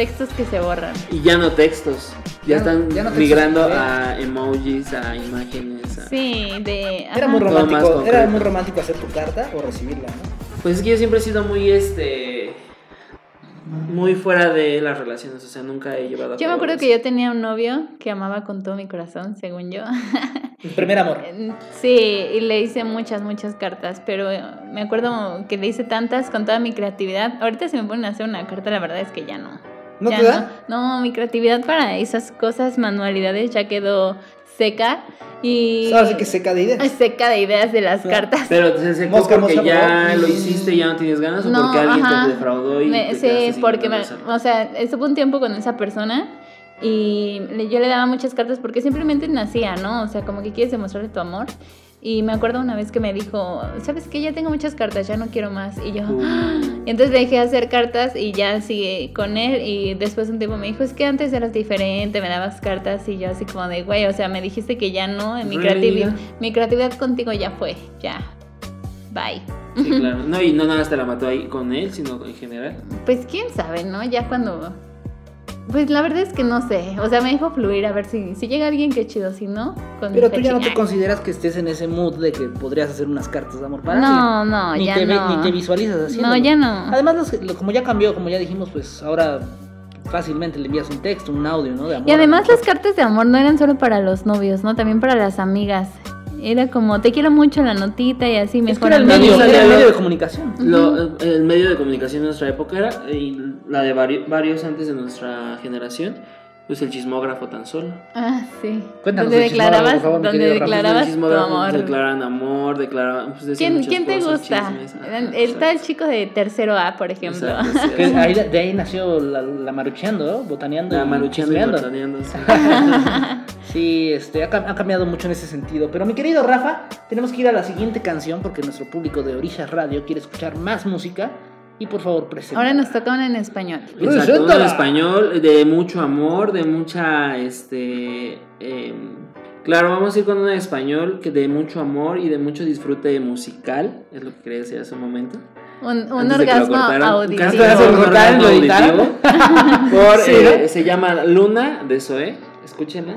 Textos que se borran. Y ya no textos. Ya, están ya no textos, migrando ¿eh? a emojis, a imágenes. a- Sí, de. Era muy romántico, era muy romántico hacer tu carta o recibirla, ¿no? Pues es que yo siempre he sido muy este muy fuera de las relaciones, o sea, nunca he llevado a Yo me acuerdo que yo tenía un novio que amaba con todo mi corazón, según yo. El primer amor. Sí, y le hice muchas, muchas cartas, pero me acuerdo que le hice tantas con toda mi creatividad. Ahorita se me ponen a hacer una carta, la verdad es que ya no. ¿No Ya te da? No, no, mi creatividad para esas cosas, manualidades, ya quedó seca y... Ahora sí que seca de ideas. seca de ideas de las Ah. cartas. Pero se secó Mosca, porque mosca, ya lo hiciste y ya no tienes ganas o No, porque alguien ajá. te defraudó y Me- te sí, porque, me- o sea, estuve un tiempo con esa persona y yo le daba muchas cartas porque simplemente nacía, ¿no? O sea, como que quieres demostrarle tu amor. Y me acuerdo una vez que me dijo, ¿sabes qué? Ya tengo muchas cartas, ya no quiero más. Y yo. "Ah". Entonces dejé de hacer cartas y ya sigue con él. Y después de un tiempo me dijo, es que antes eras diferente, me dabas cartas. Y yo así como de, güey, o sea, me dijiste que ya no, mi, Really? creatividad, mi creatividad contigo ya fue, ya. Bye. Sí, claro. No, y no nada más te la mató ahí con él, sino en general. Pues quién sabe, ¿no? Ya cuando... Pues la verdad es que no sé. O sea, me dijo fluir a ver si, si llega alguien que chido, si no, con Pero mi tú ya no te consideras que estés en ese mood de que podrías hacer unas cartas de amor para No, alguien. no, ni ya te ve- no. ni te visualizas haciendo. No, ya no. Además, los- lo- como ya cambió, como ya dijimos, pues ahora fácilmente le envías un texto, un audio, ¿no? De amor Y además las cartas de amor no eran solo para los novios, ¿no? También para las amigas. Era como, te quiero mucho la notita y así Es que mejor era el medio, era el medio de comunicación. Lo- el medio de comunicación de nuestra época era, y la de vari- varios antes de nuestra generación, pues el chismógrafo tan solo. Ah, sí. Cuéntanos donde declarabas, por favor, donde declarabas el tu amor. declaran amor, declaran... Pues, ¿Quién, ¿quién te cosas, gusta? chismes. Ajá, Él está exacto. el chico de tercero A, por ejemplo. Exacto, sí. Que ahí, de ahí nació la, la marucheando, ¿no? botaneando. La y marucheando y botaneando, sí. Sí, este, ha, ha cambiado mucho en ese sentido. Pero mi querido Rafa, tenemos que ir a la siguiente canción porque nuestro público de Orillas Radio quiere escuchar más música. Y por favor, presenta. Ahora nos toca una en español. Exacto, uno en español, de mucho amor, de mucha, este, em, claro, vamos a ir con una en español que de mucho amor y de mucho disfrute musical, es lo que quería decir hace un momento. Un, un orgasmo auditivo. Un orgasmo auditivo. Por, Sí, eh, se llama Luna de Zoe, escúchenla.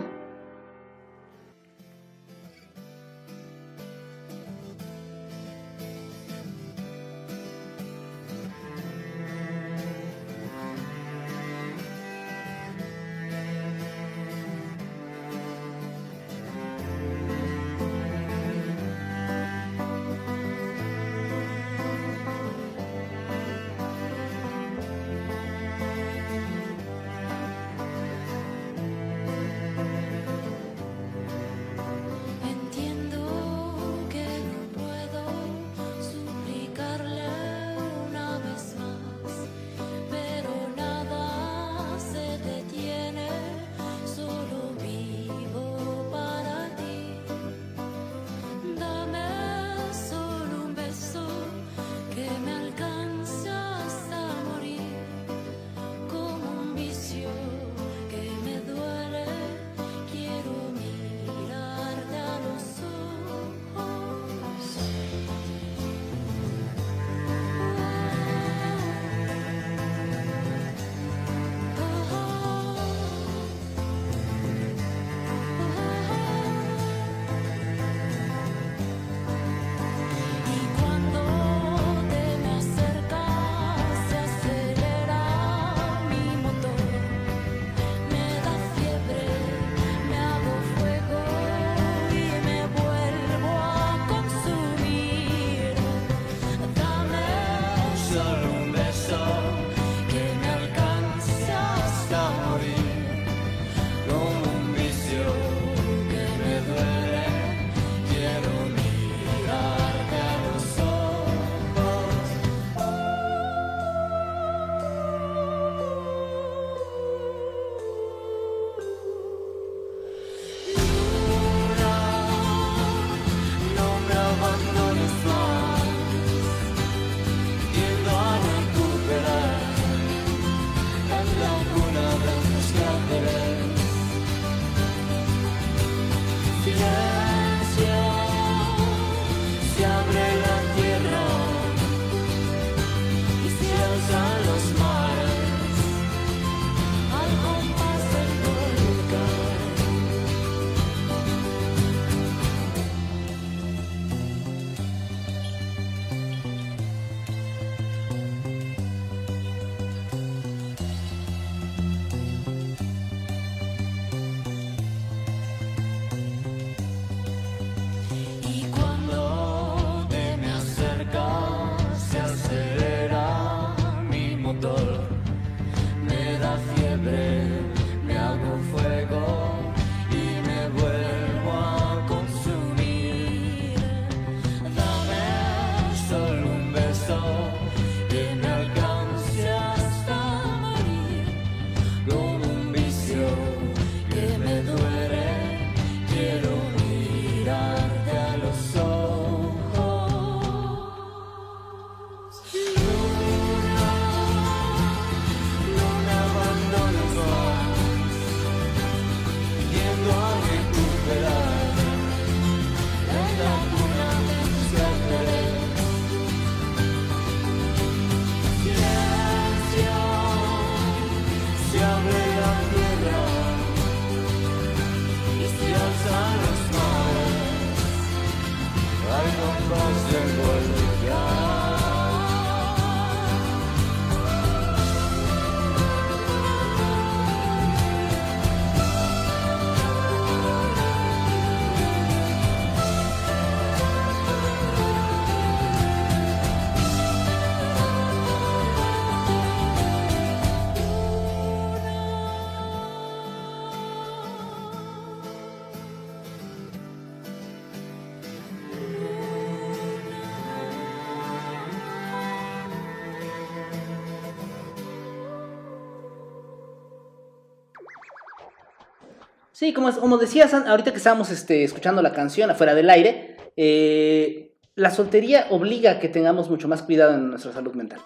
Sí, como, como decías ahorita que estábamos este, escuchando la canción afuera del aire, eh, la soltería obliga a que tengamos mucho más cuidado en nuestra salud mental.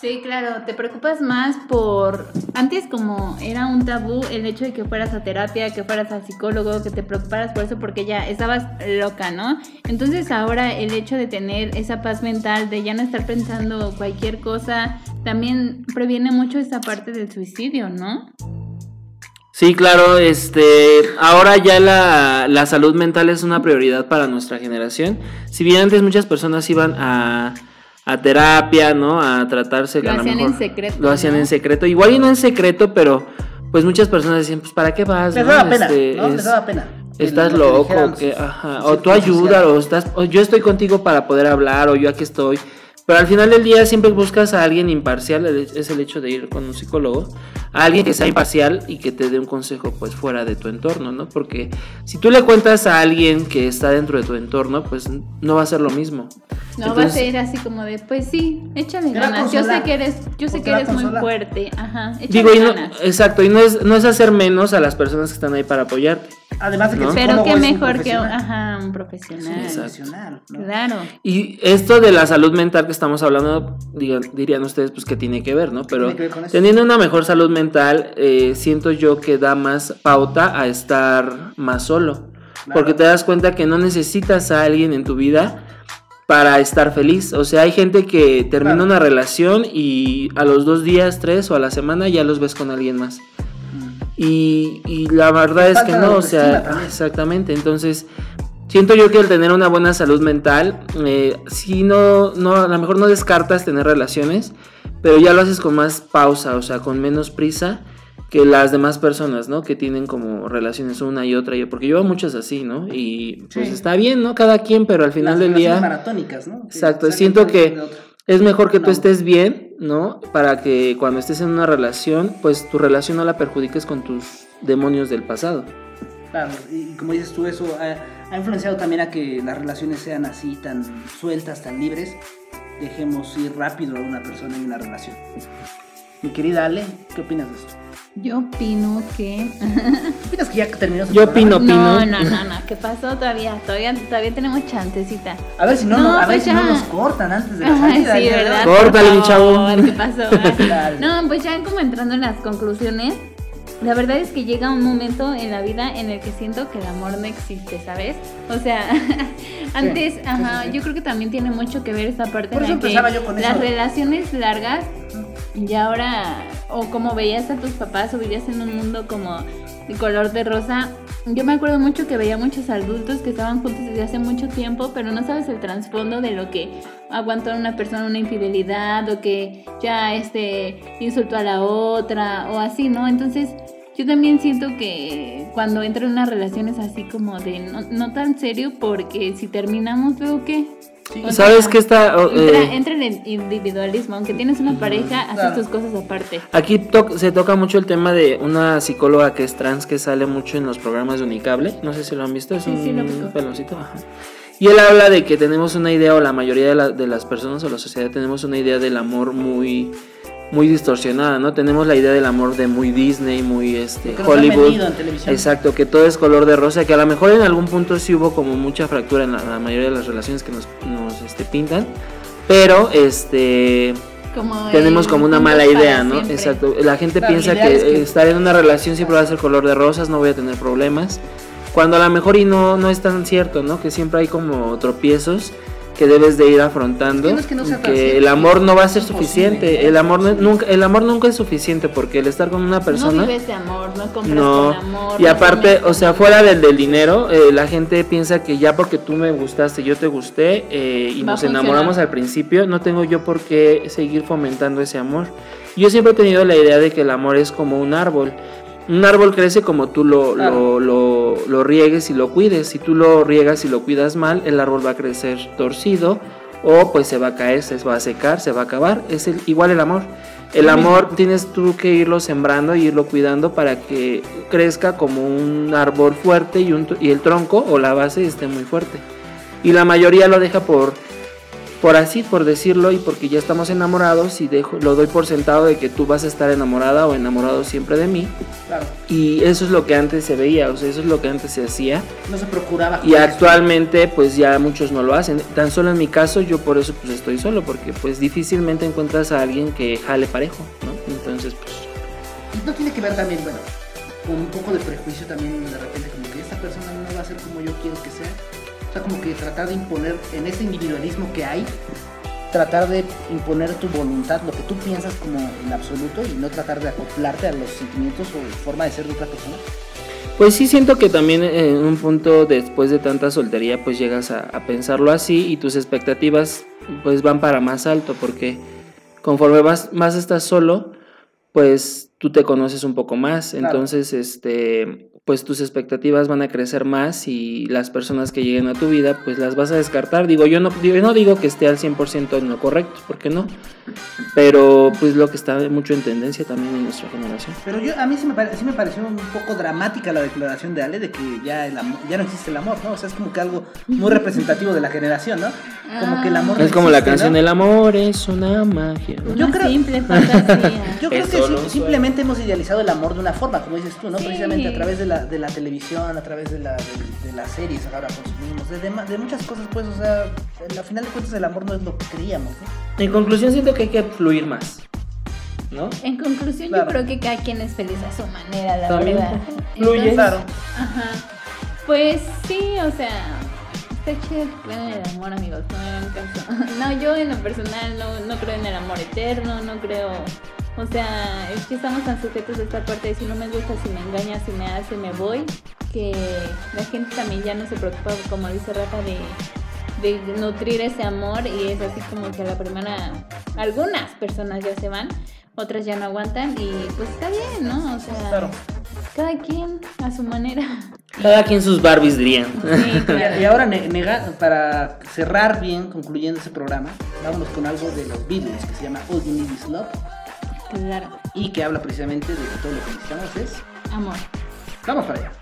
Sí, claro, te preocupas más por... Antes como era un tabú el hecho de que fueras a terapia, que fueras al psicólogo, que te preocuparas por eso porque ya estabas loca, ¿no? Entonces ahora el hecho de tener esa paz mental, de ya no estar pensando cualquier cosa, también previene mucho esa parte del suicidio, ¿no? Sí, claro, este, ahora ya la, la salud mental es una prioridad para nuestra generación. Si bien antes muchas personas iban a, a terapia, ¿no? A tratarse. Lo a lo hacían mejor en secreto, Lo hacían ¿no? en secreto. Igual y no en secreto, pero pues muchas personas decían, pues ¿para qué vas? Les no? daba pena, Este, ¿no? Les es- daba pena. Estás lo loco, que, ajá, o tú círculo ayuda, social. o estás, o yo estoy contigo para poder hablar, o yo aquí estoy. Pero al final del día siempre buscas a alguien imparcial, es el hecho de ir con un psicólogo, a alguien que sea imparcial y que te dé un consejo pues fuera de tu entorno, ¿no? Porque si tú le cuentas a alguien que está dentro de tu entorno, pues no va a ser lo mismo. No va a ser así como de, pues sí, échale ganas. Yo sé que eres, yo sé que eres muy fuerte. Ajá. Échale Digo, y no, ganas. exacto, y no es, no es hacer menos a las personas que están ahí para apoyarte. Además de que Pero qué mejor que ajá, un Es un profesional. Profesional, ¿no? Claro. Y esto de la salud mental que estamos hablando, digan- dirían ustedes, pues que tiene que ver, ¿no? Pero ver teniendo una mejor salud mental, eh, siento yo que da más pauta a estar más solo. Porque te das cuenta que no necesitas a alguien en tu vida para estar feliz. O sea, hay gente que termina Claro. una relación y a los dos días, tres o a la semana ya los ves con alguien más. Y, y la verdad es que no, o sea, también. exactamente. Entonces, siento yo que el tener una buena salud mental, eh, si no, no, a lo mejor no descartas tener relaciones, pero ya lo haces con más pausa, o sea, con menos prisa que las demás personas, ¿no? Que tienen como relaciones una y otra, y porque yo veo muchas así, ¿no? Y pues Sí. está bien, ¿no? Cada quien, pero al final Las del día... maratónicas, ¿no? Exacto, siento que. Es mejor que tú estés bien, ¿no? Para que cuando estés en una relación, pues tu relación no la perjudiques con tus demonios del pasado. Claro, y como dices tú, eso ha, ha influenciado también a que las relaciones sean así, tan sueltas, tan libres. Dejemos ir rápido a una persona en una relación. Mi querida Ale, ¿qué opinas de esto? Yo opino que. ¿Opinas que ya terminó su Yo programa? opino. No, no, no, no. ¿Qué pasó todavía? Todavía, todavía tenemos chancecita. A ver si no, No, no- a ver pues si no nos cortan antes de la salida. sí. ¿verdad? Córtale, chavo. ¿Qué pasó? No, pues ya como entrando en las conclusiones, la verdad es que llega un momento en la vida en el que siento que el amor no existe, ¿sabes? O sea, antes, sí, ajá, sí, sí. yo creo que también tiene mucho que ver esa parte Por en eso la que empezaba yo con las eso. relaciones largas y ahora, o como veías a tus papás o vivías en un mundo como de color de rosa. Yo me acuerdo mucho que veía muchos adultos que estaban juntos desde hace mucho tiempo, pero no sabes el trasfondo de lo que aguantó una persona una infidelidad o que ya este insultó a la otra o así, ¿no? Entonces yo también siento que cuando entro en una relación es así como de no, no tan serio porque si terminamos luego qué. Sí. O sea, ¿Sabes qué está? oh, Entra, eh, entra en el individualismo, aunque tienes una pareja, haces tus cosas aparte. Aquí to- se toca mucho el tema de una psicóloga que es trans que sale mucho en los programas de Unicable. No sé si lo han visto, es Sí, un sí, lo peloncito. ajá. Y él habla de que tenemos una idea, o la mayoría de, la- de las personas o la sociedad tenemos una idea del amor muy, muy distorsionada, ¿no? Tenemos la idea del amor de muy Disney, muy este, Hollywood. vendido en televisión. Exacto, que todo es color de rosa, que a lo mejor en algún punto sí hubo como mucha fractura en la, la mayoría de las relaciones que nos, nos, este, pintan. Pero este Como tenemos como una mala idea, ¿no? siempre. Exacto. La gente piensa que, es que- estar en una relación siempre va a ser color de rosas, no voy a tener problemas. Cuando a lo mejor y no, no es tan cierto, ¿no? Que siempre hay como tropiezos que debes de ir afrontando. Es que no que el amor no va a ser suficiente. El amor no- nunca, el amor nunca es suficiente porque el estar con una persona. No vives de amor, no compras No, con amor. y no aparte, o sea, fuera del, del dinero, eh, la gente piensa que ya porque tú me gustaste, yo te gusté eh, y Va nos enamoramos al principio, no tengo yo por qué seguir fomentando ese amor. Yo siempre he tenido la idea de que el amor es como un árbol. Un árbol crece como tú lo, Claro. lo, lo, lo riegues y lo cuides. Si tú lo riegas y lo cuidas mal, el árbol va a crecer torcido o pues se va a caer, se va a secar, se va a acabar. Es el, igual el amor. El mismo. amor tienes tú que irlo sembrando y irlo cuidando para que crezca como un árbol fuerte y, un, y el tronco o la base esté muy fuerte. Y la mayoría lo deja por por así, por decirlo, y porque ya estamos enamorados y dejo, lo doy por sentado de que tú vas a estar enamorada o enamorado siempre de mí. Claro. Y eso es lo que antes se veía, o sea, eso es lo que antes se hacía. No se procuraba. Y actualmente pues ya muchos no lo hacen. Tan solo en mi caso yo por eso pues estoy solo, porque pues difícilmente encuentras a alguien que jale parejo, ¿no? Entonces pues... Y no tiene que ver también, bueno, con un poco de prejuicio también de repente, como que esta persona no va a ser como yo quiero que sea. O sea, como que tratar de imponer en ese individualismo que hay, tratar de imponer tu voluntad, lo que tú piensas como en absoluto y no tratar de acoplarte a los sentimientos o forma de ser de otra persona. Pues sí siento que también en un punto después de tanta soltería pues llegas a, a pensarlo así y tus expectativas pues van para más alto porque conforme vas, más estás solo pues tú te conoces un poco más, Claro. entonces este pues tus expectativas van a crecer más y las personas que lleguen a tu vida pues las vas a descartar. Digo, yo no, yo no digo que esté al 100% en lo correcto, porque no, pero pues lo que está mucho en tendencia también en nuestra generación. Pero yo, a mí sí me, pare- sí me pareció un poco dramática la declaración de Ale de que ya, el amor- ya no existe el amor, ¿no? O sea, es como que algo muy representativo de la generación, ¿no? Como que el amor no Es como la canción ¿no? El amor es una magia. ¿no? Yo creo- simple fantasía. Yo creo que sí- simplemente hemos idealizado el amor de una forma, como dices tú, ¿no? Sí. Precisamente a través de la, de la televisión, a través de, la, de, de las series que ahora consumimos, de, de muchas cosas, pues, o sea, al final de cuentas el amor no es lo que creíamos, ¿no? En conclusión siento que hay que fluir más, ¿no? En conclusión, Claro. yo creo que cada quien es feliz a su manera, la También, verdad. fluye. Entonces, Claro. Ajá. Pues sí, o sea, está chido que crean en el amor, amigos, no me hagan caso. No, yo en lo personal no, no creo en el amor eterno, no creo. O sea, es que estamos tan sujetos a esta parte de si no me gusta, si me engaña, si me hace, me voy. Que la gente también ya no se preocupa, como dice Rafa, de, de nutrir ese amor y es así como que a la primera. Algunas personas ya se van, otras ya no aguantan y pues está bien, ¿no? O sea, Claro. cada quien a su manera. Cada quien sus Barbies dirían. Sí, claro. Y ahora, ne- nega- para cerrar bien, concluyendo ese programa, vámonos con algo de los Beatles que se llama All You Need Is Love Claro. y que habla precisamente de que todo lo que necesitamos es. Amor. Vamos para allá.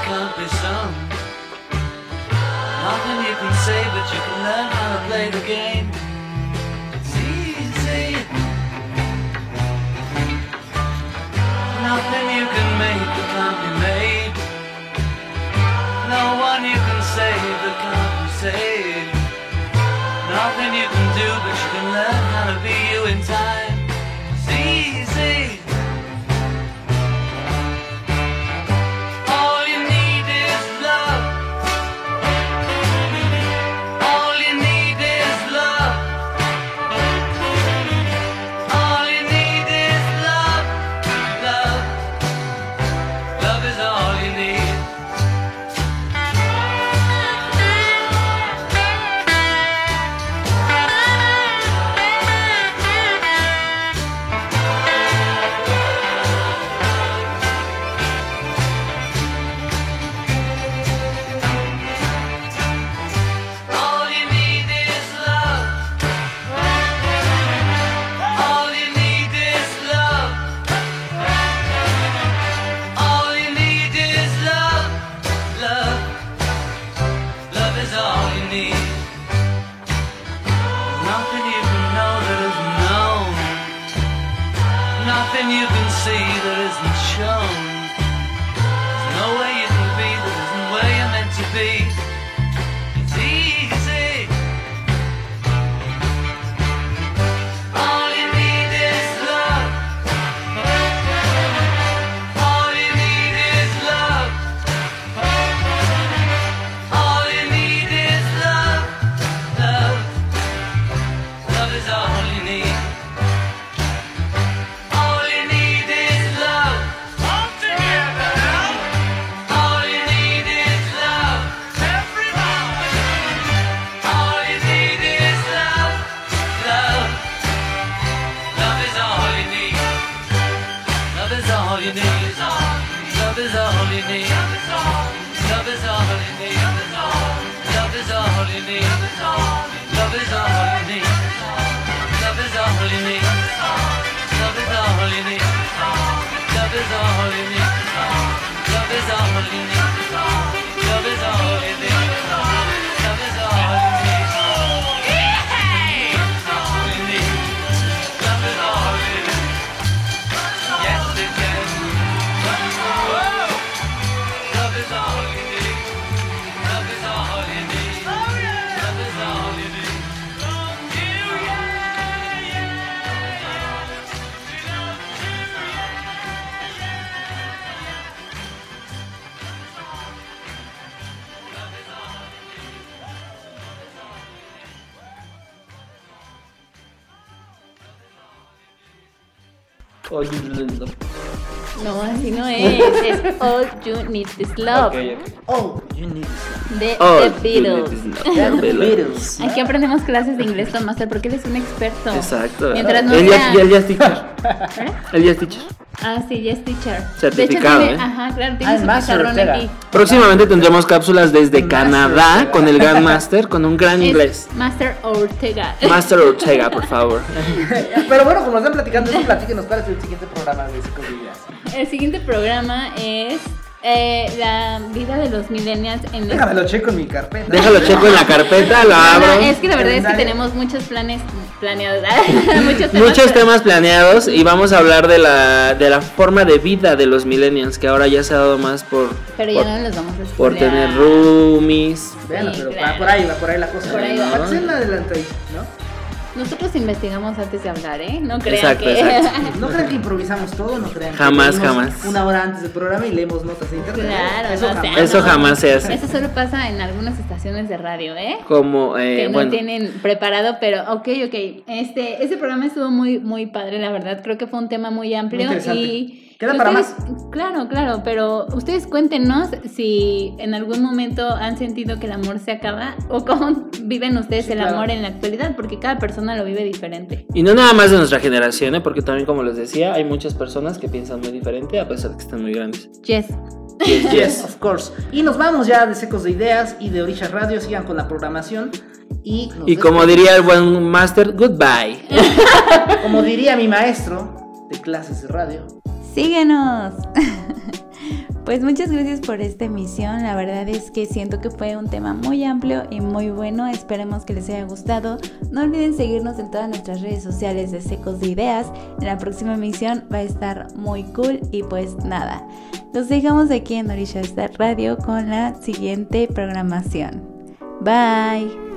become All You Need Is Love. Oh, you need De Oh, The Beatles. The Beatles. Aquí aprendemos clases de inglés con Master porque él es un experto. Exacto. Mientras no él, ya, sea- ya- él ya es teacher. ¿Eh? Él ya es teacher. Ah, sí, yes teacher. Certificado, de hecho, tiene, ¿eh? Ajá, claro, Ah, tiene su Master pizarrón Ortega. aquí. Próximamente tendremos cápsulas desde Master Canadá Ortega. con el Grand Master, con un gran inglés. Es Master Ortega. Master Ortega, por favor. Pero bueno, como están platicando eso, platíquenos cuál es el siguiente programa de Psicovidas. El siguiente programa es eh, la vida de los millennials en Déjame lo checo en mi carpeta. Déjalo checo en la carpeta, lo No, abro. no, es que la verdad es que tenemos muchos planes planeados. muchos temas. Muchos pero- temas planeados y vamos a hablar de la, de la forma de vida de los millennials, que ahora ya se ha dado más por, Pero por, ya no los vamos a por spoilear. tener roomies. Sí, pero claro. va por ahí, va por ahí la cosa. Por ahí va. La adelantadita, ¿no? Nosotros investigamos antes de hablar, ¿eh? No crean Exacto, que. exacto. No crean que improvisamos todo, no crean que Jamás, venimos jamás. Una hora antes del programa y leemos notas de internet. Claro, eso no, jamás. o sea, Eso no. jamás se hace. Eso solo pasa en algunas estaciones de radio, ¿eh? Como, eh, que no bueno, tienen preparado, pero ok, ok. Este, este programa estuvo muy, muy padre, la verdad. Creo que fue un tema muy amplio interesante. y. Queda para ustedes- Claro, claro, pero ustedes cuéntenos si en algún momento han sentido que el amor se acaba o cómo viven ustedes Sí, el claro. amor en la actualidad, porque cada persona lo vive diferente. Y no nada más de nuestra generación, ¿eh? porque también, como les decía, hay muchas personas que piensan muy diferente a pesar de que están muy grandes. Yes. Yes, yes, of course. Y nos vamos ya de Secos de Ideas y de Orisha Radio. Sigan con la programación. Y, Y como diría el buen master, goodbye. como diría mi maestro de clases de radio, Síguenos. Pues muchas gracias por esta emisión. La verdad es que siento que fue un tema muy amplio y muy bueno. Esperemos que les haya gustado. No olviden seguirnos en todas nuestras redes sociales de Secos de Ideas. En la próxima emisión va a estar muy cool. Y pues nada, los dejamos aquí en Orisha Star Radio con la siguiente programación. Bye.